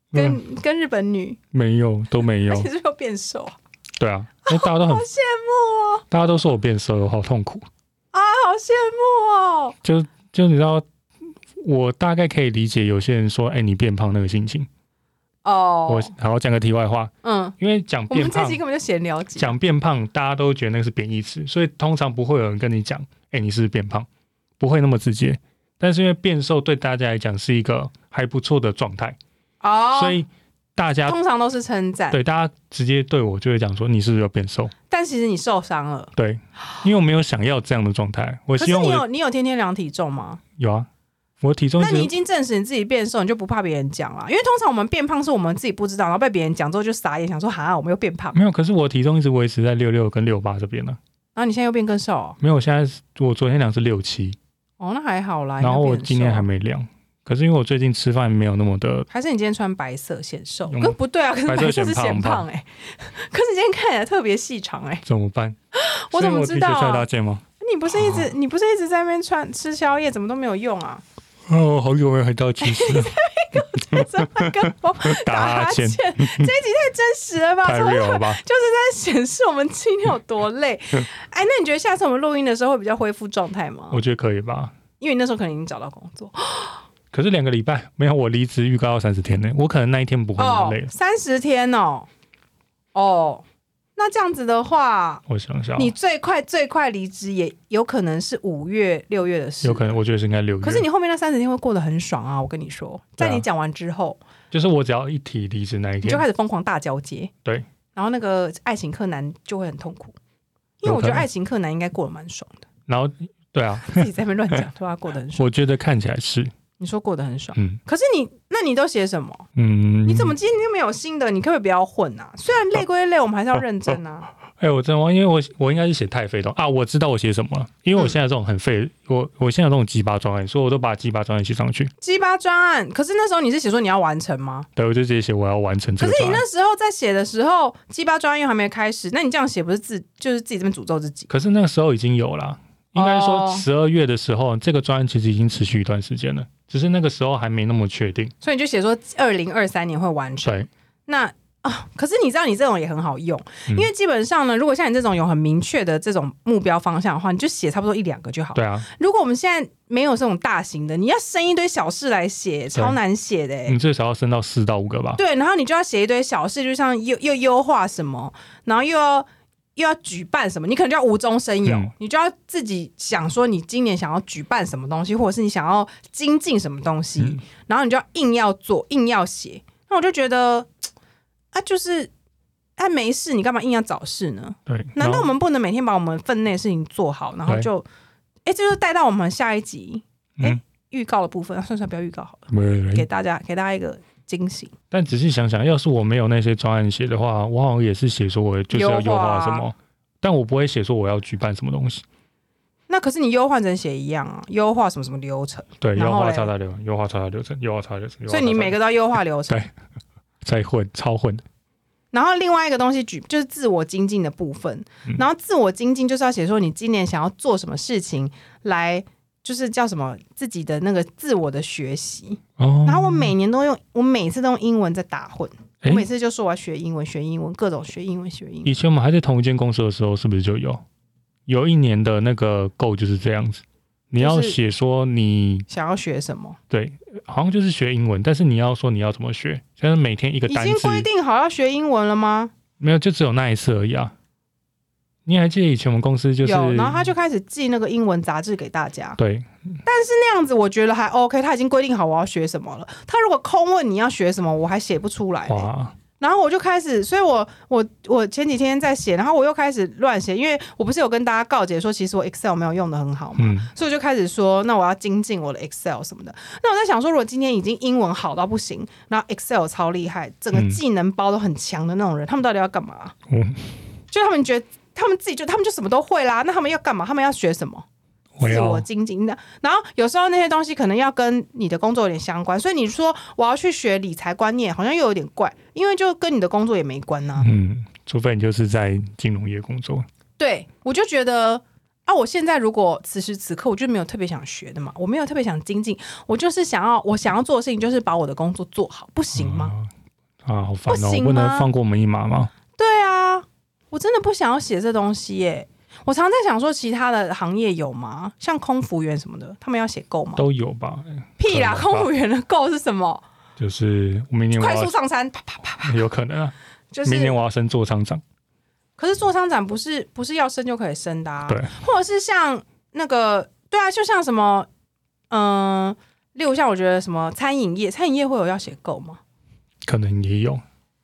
跟、嗯，跟日本女，没有都没有。而，且是又变瘦？啊，对啊，因为大家都很 好，羡慕哦、大家都说我变瘦了，我好痛苦。啊，好羡慕哦、就就你知道，我大概可以理解有些人说，哎、你变胖那个心情。哦，我好讲个题外话，嗯，因为讲变胖我们这期，根本就闲聊，讲变胖，大家都觉得那个是贬义词，所以通常不会有人跟你讲，哎、你是不是变胖，不会那么直接。但是因为变瘦对大家来讲是一个还不错的状态，哦，所以大家通常都是称赞，对大家直接对我就会讲说，你是不是有变瘦？但其实你受伤了。对，因为我没有想要这样的状态，我可是你希望我有你有天天量体重吗？有啊，我体重那你已经证实你自己变瘦，你就不怕别人讲了？因为通常我们变胖是我们自己不知道，然后被别人讲之后就傻眼，想说哈，我们又变胖，没有，可是我体重一直维持在六六跟六八这边呢。然后你现在又变更瘦哦，没有，我现在是我昨天量是六七，哦那还好啦。然后我今天还没量，可是因为我最近吃饭没有那么的，还是你今天穿白色显瘦？嗯可不对啊，可是白色是显胖哎、可是你今天看起来特别细长哎、怎么办？我怎么知道？你不是一直你不是一直在那边穿吃宵夜，怎么都没有用啊？哦，好久没有回到寝室怎么跟我打哈欠，这一集太真实了吧？太从头 real 了吧？就是在显示我们今天有多累。哎，那你觉得下次我们录音的时候会比较恢复状态吗？我觉得可以吧。因为你那时候可能已经找到工作可是两个礼拜没有，我离职预告要三十天呢，我可能那一天不会那哦么累。，三十天哦，哦，那这样子的话，我想想哦，你最快最快离职也有可能是五月六月的事有。可能，我觉得是应该六月。可是你后面那三十天会过得很爽啊！我跟你说，在你讲完之后，就是我只要一提离职那一你就天，开始疯狂大交接。对，然后那个爱情柯南就会很痛苦，因为我觉得爱情柯南应该过得蛮爽的，然后对啊，自己在那边乱讲，说他过得很爽。我觉得看起来是，你说过得很爽，嗯可是你那你都写什么？嗯，你怎么今天没有新的？你可不可以不要混啊？虽然累归累，我们还是要认真啊。哎、我真的忘，因为我我应该是写太废的啊，我知道我写什么了，因为我现在这种很废，我我现在这种鸡巴专案，所以我都把鸡巴专案写上去。鸡巴专案，可是那时候你是写说你要完成吗？对，我就直接写我要完成这可是你。那时候在写的时候，鸡巴专案又还没开始，那你这样写不是自就是自己这边诅咒自己？可是那个时候已经有了，应该说哦十二月的时候，这个专案其实已经持续一段时间了，只是那个时候还没那么确定。所以你就写说二零二三年会完成。对，那啊，可是你知道你这种也很好用，嗯因为基本上呢，如果像你这种有很明确的这种目标方向的话，你就写差不多一两个就好。对啊，如果我们现在没有这种大型的，你要生一堆小事来写，超难写的、欸。你最少要升到四到五个吧。对，然后你就要写一堆小事，就像又又优化什么，然后又要又要举办什么，你可能就要无中生有，嗯你就要自己想说你今年想要举办什么东西，或者是你想要精进什么东西，嗯然后你就要硬要做，硬要写。那我就觉得 啊，就是啊，没事，你干嘛硬要找事呢？对，难道我们不能每天把我们分内的事情做好，然后就，哎，这就带到我们下一集哎嗯，预告的部分，算算不要预告好了，给大家给大家一个惊喜。但仔细想想，要是我没有那些专案写的话，我好像也是写说我就是要优化什么，但我不会写说我要举办什么东西。那可是你优化成写一样啊，优化什么什么流程，对，优化超大流程，优化超大流程，优化超大流程。所以你每个都要优化流程对。再混超混的，然后另外一个东西举就是自我精进的部分，嗯然后自我精进就是要写说你今年想要做什么事情来。就是叫什么自己的那个自我的学习，哦。然后我每年都用，我每次都用英文在打混，我每次就说我要学英文，学英文，各种学英文，学英文。以前我们还在同一间公司的时候，是不是就有有一年的那个 go 就是这样子？你要写说你想要学什么，对，好像就是学英文，但是你要说你要怎么学，像是每天一个单已经，规定好要学英文了吗？没有，就只有那一次而已啊。你还记得以前我们公司就是有，然后他就开始寄那个英文杂志给大家。对但是那样子我觉得还 OK，他已经规定好我要学什么了。他如果空问你要学什么，我还写不出来、哇，然后我就开始，所以我我我前几天在写，然后我又开始乱写，因为我不是有跟大家告解说，其实我 Excel 没有用的很好嘛，嗯，所以我就开始说，那我要精进我的 Excel 什么的。那我在想说，如果今天已经英文好到不行，然后 Excel 超厉害，整个嗯技能包都很强的那种人，他们到底要干嘛？嗯就他们觉得他们自己就他们就什么都会啦，那他们要干嘛？他们要学什么？自我精进的。然后有时候那些东西可能要跟你的工作有点相关，所以你说我要去学理财观念，好像又有点怪，因为就跟你的工作也没关呐、嗯，除非你就是在金融业工作，对，我就觉得。啊！我现在如果此时此刻我就没有特别想学的嘛，我没有特别想精进，我就是想要我想要做的事情就是把我的工作做好，不行吗？啊，好烦哦，不能放过我们一马吗？我真的不想要写这东西耶。我常在想说，其他的行业有吗？像空服员什么的，他们要写够吗？都有吧？屁啦！空服员的够是什么？就是明年我快速上山，啪啪啪，有可能啊，就是明年我要升座厂长，可是做商展不是不是要升就可以升的啊，对，或者是像那个对啊，就像什么嗯、例如像我觉得什么餐饮业，餐饮业会有要写够吗？可能也有，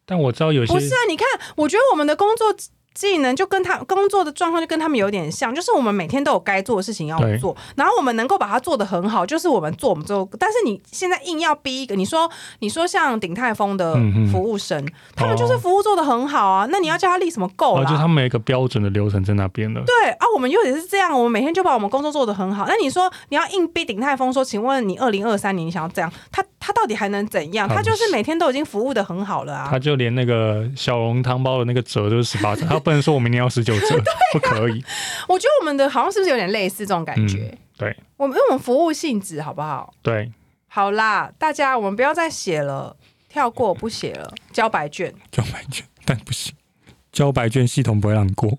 但我知道有些不是啊，你看，我觉得我们的工作技能就跟他工作的状况就跟他们有点像，就是我们每天都有该做的事情要做，然后我们能够把它做得很好，就是我们做我们做。但是你现在硬要逼一个，你说你说像鼎泰丰的服务生，他们就是服务做得很好啊，那你要叫他立什么够啦？然后就他们有一个标准的流程在那边了。对啊，我们又也是这样，我们每天就把我们工作做得很好。那你说你要硬逼鼎泰丰说，请问你二零二三年你想要这样，他他到底还能怎样？他就是每天都已经服务的很好了啊他。就连那个小笼汤包的那个折都是十八折，他不能说我明年要十九折，不可以。我觉得我们的好像是不是有点类似这种感觉？嗯对我们因为我们服务性质好不好？对，好啦，大家我们不要再写了，跳过不写了，交白卷。交白卷，但不行，交白卷系统不会让你过。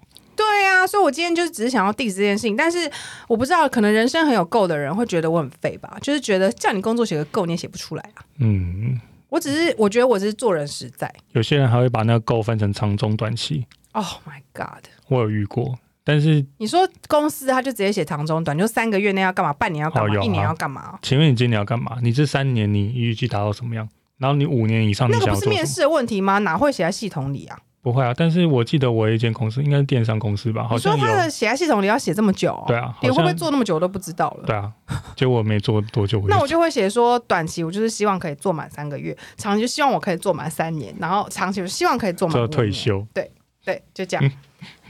对啊，所以我今天就是只是想要 diss 这件事情，但是我不知道，可能人生很有够的人会觉得我很废吧，就是觉得叫你工作写个够你也写不出来啊。嗯，我只是我觉得我只是做人实在。有些人还会把那个够分成长中短期，Oh my god！我有遇过，但是你说公司他就直接写长中短，就三个月内要干嘛，半年要干嘛，哦啊一年要干嘛？请问你今年要干嘛？你这三年你预计达到什么样？然后你五年以上你那？个不是面试的问题吗？哪会写在系统里啊？不会啊，但是我记得我有一间公司应该是电商公司吧，好你说像有他的写在系统你要写这么久、哦？对啊，你会不会像做那么久我都不知道了。对啊，结果没做多久，那我就会写说，短期我就是希望可以做满三个月，长期就希望我可以做满三年，然后长期就希望可以做满就五年。退休。对，就这样。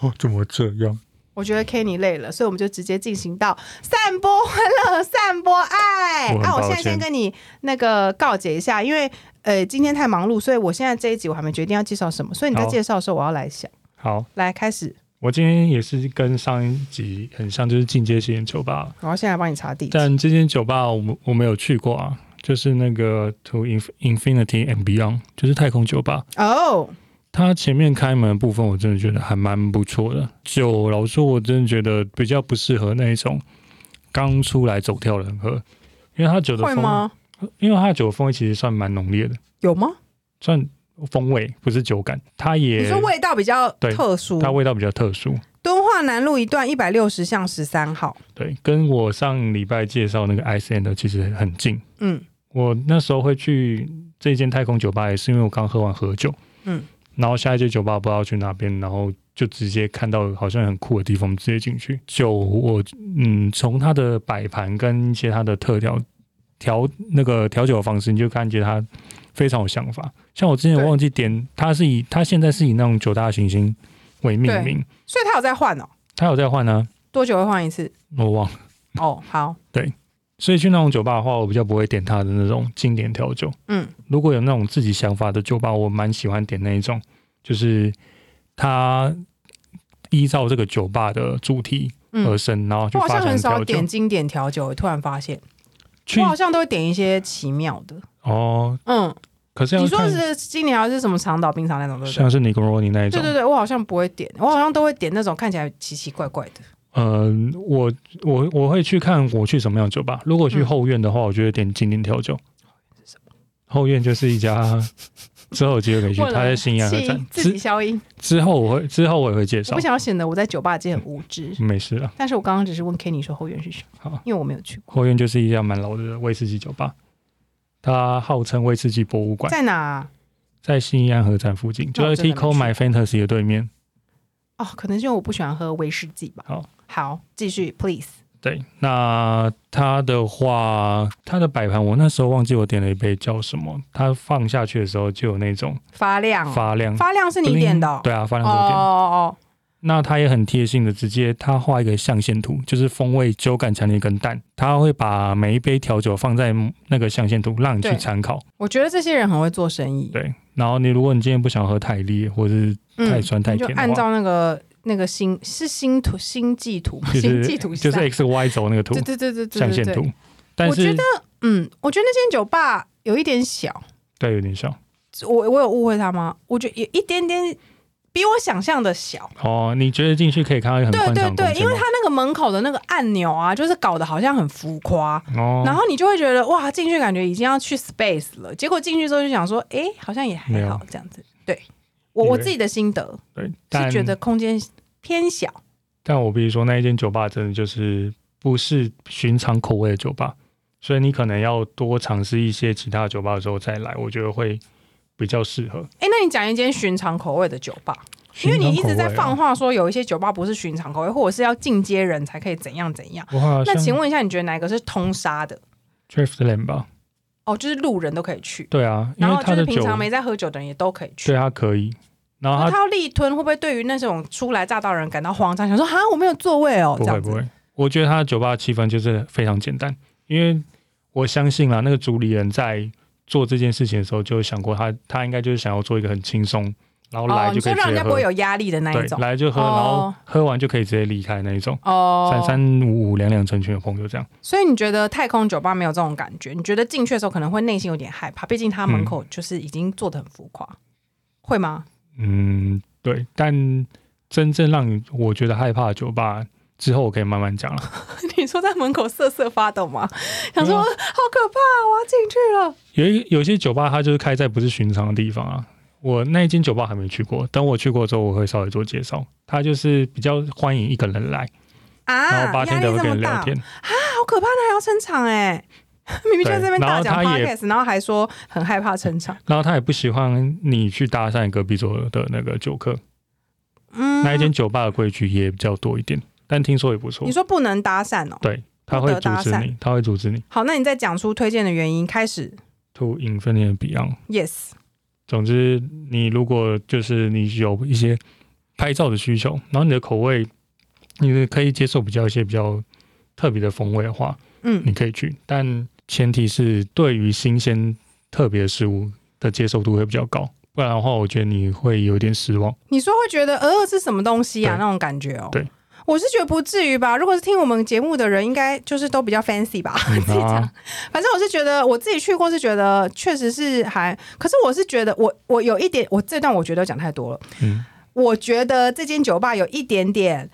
哦，怎么这样？我觉得 Kenny 累了，所以我们就直接进行到散播欢乐、散播爱。那啊，我现在先跟你那个告解一下，因为呃今天太忙碌，所以我现在这一集我还没决定要介绍什么，所以你在介绍的时候我要来想。好，来开始，我今天也是跟上一集很像，就是进阶型酒吧，然后现在帮你查地址。但这间酒吧我们我没有去过啊，就是那个 To Inf- Infinity and Beyond，就是太空酒吧。哦，它前面开门的部分，我真的觉得还蛮不错的。酒，老实说，我真的觉得比较不适合那一种刚出来走跳的人喝，因为它酒的风，会吗？因为它的酒风味其实算蛮浓烈的，有吗？算风味不是酒感，它也你说味道比较特殊。它味道比较特殊。敦化南路一段一百六十巷十三号。对，跟我上礼拜介绍那个 Ice End 其实很近。嗯，我那时候会去这间太空酒吧，也是因为我刚喝完喝酒，嗯，然后下一间酒吧不知道去哪边，然后就直接看到好像很酷的地方，直接进去。酒我嗯，从它的摆盘跟一些它的特调调那个调酒的方式，你就感觉它非常有想法。像我之前对忘记点，它是以它现在是以那种九大行星为命名，所以它有在换哦，它有在换呢、多久会换一次？我忘了。哦，好，所以去那种酒吧的话，我比较不会点他的那种经典调酒。嗯，如果有那种自己想法的酒吧，我蛮喜欢点那一种，就是他依照这个酒吧的主题而嗯，生，然后就发我好像很少点。经典调酒，突然发现我好像都会点一些奇妙的。哦，嗯，可是你说的是经典还是什么长岛冰茶那种，对不对？像是尼格罗尼那一种，对对对，我好像不会点，我好像都会点那种看起来奇奇怪怪的。呃，我我我会去看我去什么样的酒吧。如果去嗯后院的话，我就会点经典调酒。后院就是一家之后有机会可以去，他在新安河站。自己消音，之后我会之后我也会介绍我不，想要显得我在酒吧界很无知。没事了。但是我刚刚只是问 Kenny 说后院是什么，好，因为我没有去过，后院就是一家蛮老的威士忌酒吧，它号称威士忌博物馆，在哪啊？在新安河站附近，就那我在真的没 Tico My Fantasy 的对面。哦，可能是因为我不喜欢喝威士忌吧。好，好，继续，please。对，那它的话，它的摆盘我那时候忘记我点了一杯叫什么，它放下去的时候就有那种发亮，发亮。发亮是你点的哦？对啊，发哦亮是我点的。哦那他也很贴心的，直接他画一个象限图，就是风味、酒感强烈跟淡，他会把每一杯调酒放在那个象限图，让你去参考。我觉得这些人很会做生意，对，然后你如果你今天不想喝太烈，或者是太酸太你就甜按照那个那个星是星图星际图星际图就是 X Y 轴那个图对对对对对象限图，但是我觉得嗯，我觉得那间酒吧有一点小，对有点小我我有误会他吗？我觉得有一点点比我想象的小。哦。你觉得进去可以看到很对对对，因为他那个门口的那个按钮啊，就是搞得好像很浮夸，哦，然后你就会觉得哇，进去感觉已经要去 space 了。结果进去之后就想说，哎，好像也还好这样子。对我我自己的心得对，是觉得空间偏小。但我必须说，那一间酒吧真的就是不是寻常口味的酒吧，所以你可能要多尝试一些其他的酒吧的时候再来，我觉得会比较适合。哎，那你讲一间寻常口味的酒吧，因为你一直在放话说有一些酒吧不是寻常口味，或者是要进阶人才可以怎样怎样。那请问一下，你觉得哪一个是通杀的？Driftland 吧？哦，就是路人都可以去，对啊，然后就是平常没在喝酒的人也都可以去。对他可以，然后他他要力吞，会不会对于那种初来乍到的人感到慌张，想说哈我没有座位哦？这样子不会不会，我觉得他的酒吧气氛就是非常简单，因为我相信啦，那个主理人在做这件事情的时候就想过他，他应该就是想要做一个很轻松，然后来就可以让人家不会有压力的那一，种来就喝，哦然后喝完就可以直接离开那一种。哦。三三五五两两成群的朋友这样，所以你觉得太空酒吧没有这种感觉？你觉得进去的时候可能会内心有点害怕，毕竟他门口就是已经做的很浮夸，会吗？嗯，对。但真正让你我觉得害怕的酒吧，之后我可以慢慢讲了。你说在门口瑟瑟发抖吗？想说好可怕，我要进去了。有一有些酒吧它就是开在不是寻常的地方啊。我那一间酒吧还没去过，等我去过之后，我会稍微做介绍。它就是比较欢迎一个人来啊，然啊后，八天都会跟人聊天啊。好可怕！那还要撑场哎、明明就在这边大讲 podcast，然后还说很害怕撑场。然后他也不喜欢你去搭讪隔壁桌的那个酒客。嗯，那一间酒吧的规矩也比较多一点，但听说也不错你。说不能搭讪哦。对，他会阻止你，他会阻止你。好，那你再讲出推荐的原因。开始 To Infinite beyond。，yes，总之，你如果就是你有一些拍照的需求，然后你的口味，你是可以接受比较一些比较特别的风味的话，嗯，你可以去，但前提是对于新鲜特别的事物的接受度会比较高，不然的话，我觉得你会有点失望。你说会觉得呃是什么东西啊那种感觉哦。对。我是觉得不至于吧，如果是听我们节目的人，应该就是都比较 fancy 吧。嗯自己讲啊，反正我是觉得我自己去过，是觉得确实是还，可是我是觉得我我有一点，我这段我觉得讲太多了。嗯，我觉得这间酒吧有一点点，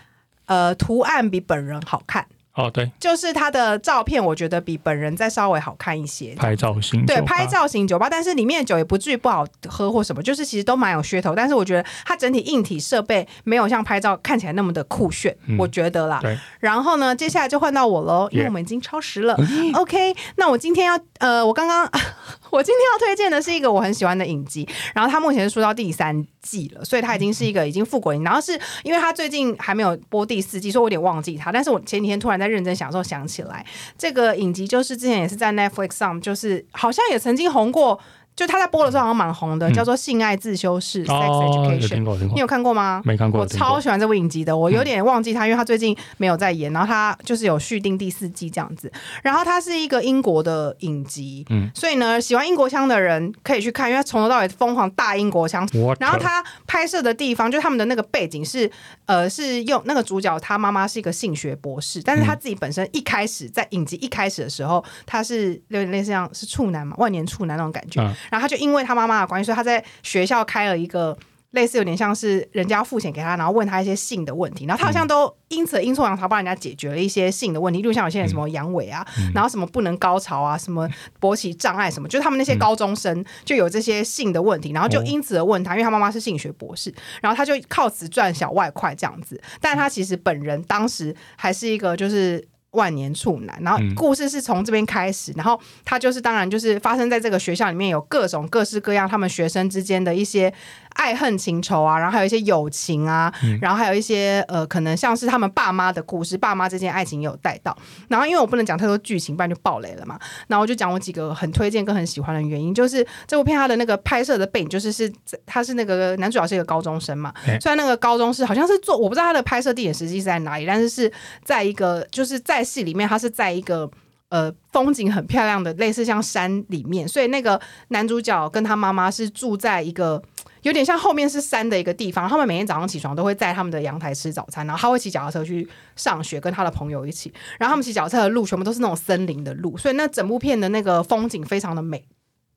呃，图案比本人好看，哦，对，就是他的照片，我觉得比本人再稍微好看一些。拍照型对，拍照型酒吧，但是里面的酒也不至于不好喝或什么，就是其实都蛮有噱头。但是我觉得它整体硬体设备没有像拍照看起来那么的酷炫，嗯我觉得啦。对，然后呢，接下来就换到我喽，因为我们已经超时了。OK，那我今天要呃，我刚刚 我今天要推荐的是一个我很喜欢的影集，然后它目前是出到第三季了，所以它已经是一个已经复国影。然后是因为它最近还没有播第四季，所以我有点忘记它。但是我前几天突然在认真享受想起来，这个影集就是之前也是在 Netflix 上，就是好像也曾经红过。就他在播的时候好像蛮红的，嗯叫做《性爱自修室》（Sex Education）。你有看过吗？没看过，我超喜欢这部影集的，我有点忘记他，因为他最近没有在演，然后他就是有续订第四季这样子。然后它是一个英国的影集，嗯所以呢，喜欢英国腔的人可以去看，因为他从头到尾疯狂大英国腔。我然后他拍摄的地方，就他们的那个背景是，呃，是用那个主角他妈妈是一个性学博士，但是他自己本身一开始在影集一开始的时候，他是有点类似像是处男嘛，万年处男那种感觉。嗯然后他就因为他妈妈的关系，所以他在学校开了一个类似有点像是人家要付钱给他，然后问他一些性的问题，然后他好像都因此阴错阳差帮人家解决了一些性的问题，例如像有些人什么阳痿啊，然后什么不能高潮啊，什么勃起障碍什么，就是他们那些高中生就有这些性的问题，然后就因此而问他，因为他妈妈是性学博士，然后他就靠此赚小外快这样子，但他其实本人当时还是一个就是。万年处男，然后嗯。故事是从这边开始，然后他就是当然就是发生在这个学校里面有各种各式各样他们学生之间的一些爱恨情仇啊，然后还有一些友情啊，然后还有一些呃可能像是他们爸妈的故事，爸妈之间爱情也有带到。然后因为我不能讲太多剧情，不然就爆雷了嘛。然后我就讲我几个很推荐跟很喜欢的原因，就是这部片它的那个拍摄的背景就是是他是那个男主角是一个高中生嘛，哎虽然那个高中是好像是做我不知道他的拍摄地点实际是在哪里，但是是在一个就是在戏里面，他是在一个。呃，风景很漂亮的，类似像山里面，所以那个男主角跟他妈妈是住在一个有点像后面是山的一个地方。他们每天早上起床都会在他们的阳台吃早餐，然后他会骑脚踏车去上学，跟他的朋友一起。然后他们骑脚踏车的路全部都是那种森林的路，所以那整部片的那个风景非常的美。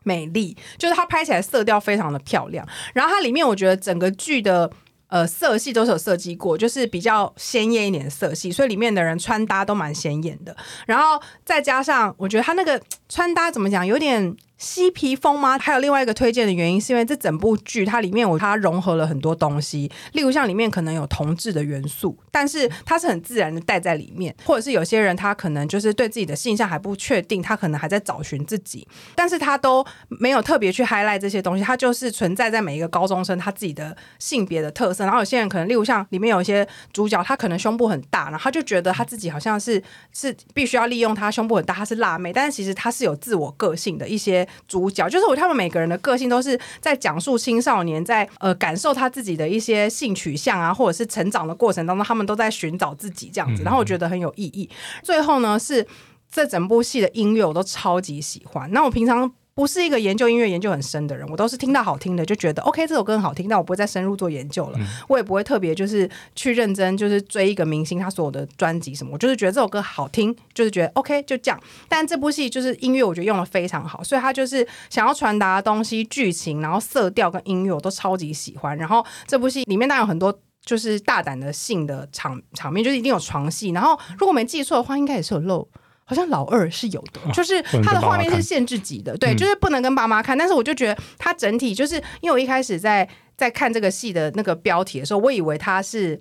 美丽，就是它拍起来色调非常的漂亮，然后它里面我觉得整个剧的呃色系都是有设计过，就是比较鲜艳一点的色系，所以里面的人穿搭都蛮显眼的。然后再加上我觉得他那个穿搭怎么讲，有点嬉皮风吗？还有另外一个推荐的原因，是因为这整部剧它里面我它融合了很多东西，例如像里面可能有同志的元素，但是它是很自然的带在里面，或者是有些人他可能就是对自己的性向还不确定，他可能还在找寻自己，但是他都没有特别去 highlight 这些东西，他就是存在在每一个高中生他自己的性别的特色。然后有些人可能，例如像里面有一些主角，他可能胸部很大，然后他就觉得他自己好像是是必须要利用他胸部很大，他是辣妹，但是其实他是有自我个性的一些。主角就是我，他们每个人的个性都是在讲述青少年在呃感受他自己的一些性取向啊，或者是成长的过程当中，他们都在寻找自己这样子。然后我觉得很有意义。最后呢，是这整部戏的音乐我都超级喜欢。那我平常。不是一个研究音乐研究很深的人，我都是听到好听的就觉得 OK，这首歌很好听，但我不会再深入做研究了。我也不会特别就是去认真就是追一个明星他所有的专辑什么，我就是觉得这首歌好听，就是觉得 OK 就这样。但这部戏就是音乐，我觉得用的非常好，所以他就是想要传达的东西、剧情，然后色调跟音乐我都超级喜欢。然后这部戏里面当然有很多就是大胆的性的场场面，就是一定有床戏。然后如果没记错的话，应该也是有漏。好像老二是有的，就是它的画面是限制级的，对，就是不能跟爸妈看。但是我就觉得它整体就是，因为我一开始在在看这个戏的那个标题的时候，我以为它是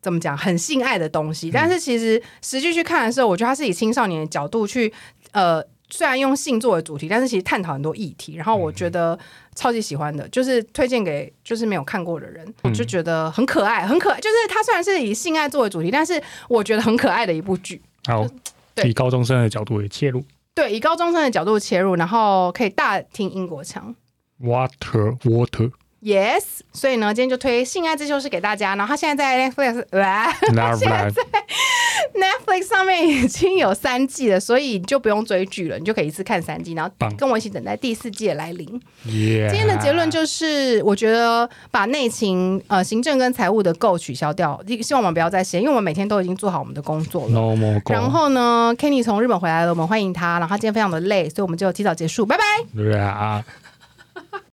怎么讲很性爱的东西，但是其实实际去看的时候，我觉得它是以青少年的角度去，呃，虽然用性作为主题，但是其实探讨很多议题。然后我觉得超级喜欢的，就是推荐给就是没有看过的人，我就觉得很可爱，很可爱。就是它虽然是以性爱作为主题，但是我觉得很可爱的一部剧。好。以高中生的角度切入，对，以高中生的角度切入，然后可以大听英国腔。Water, water. Yes，所以呢，今天就推《性爱之修》是给大家。然后他现在在 Netflix，现在在 Netflix 上面已经有三季了，所以你就不用追剧了，你就可以一次看三季，然后跟我一起等待第四季的来临。今天的结论就是，我觉得把内勤、呃行政跟财务的够取消掉，希望我们不要再写，因为我们每天都已经做好我们的工作了。然后呢，Kenny 从日本回来了，我们欢迎他。然后他今天非常的累，所以我们就提早结束，拜拜。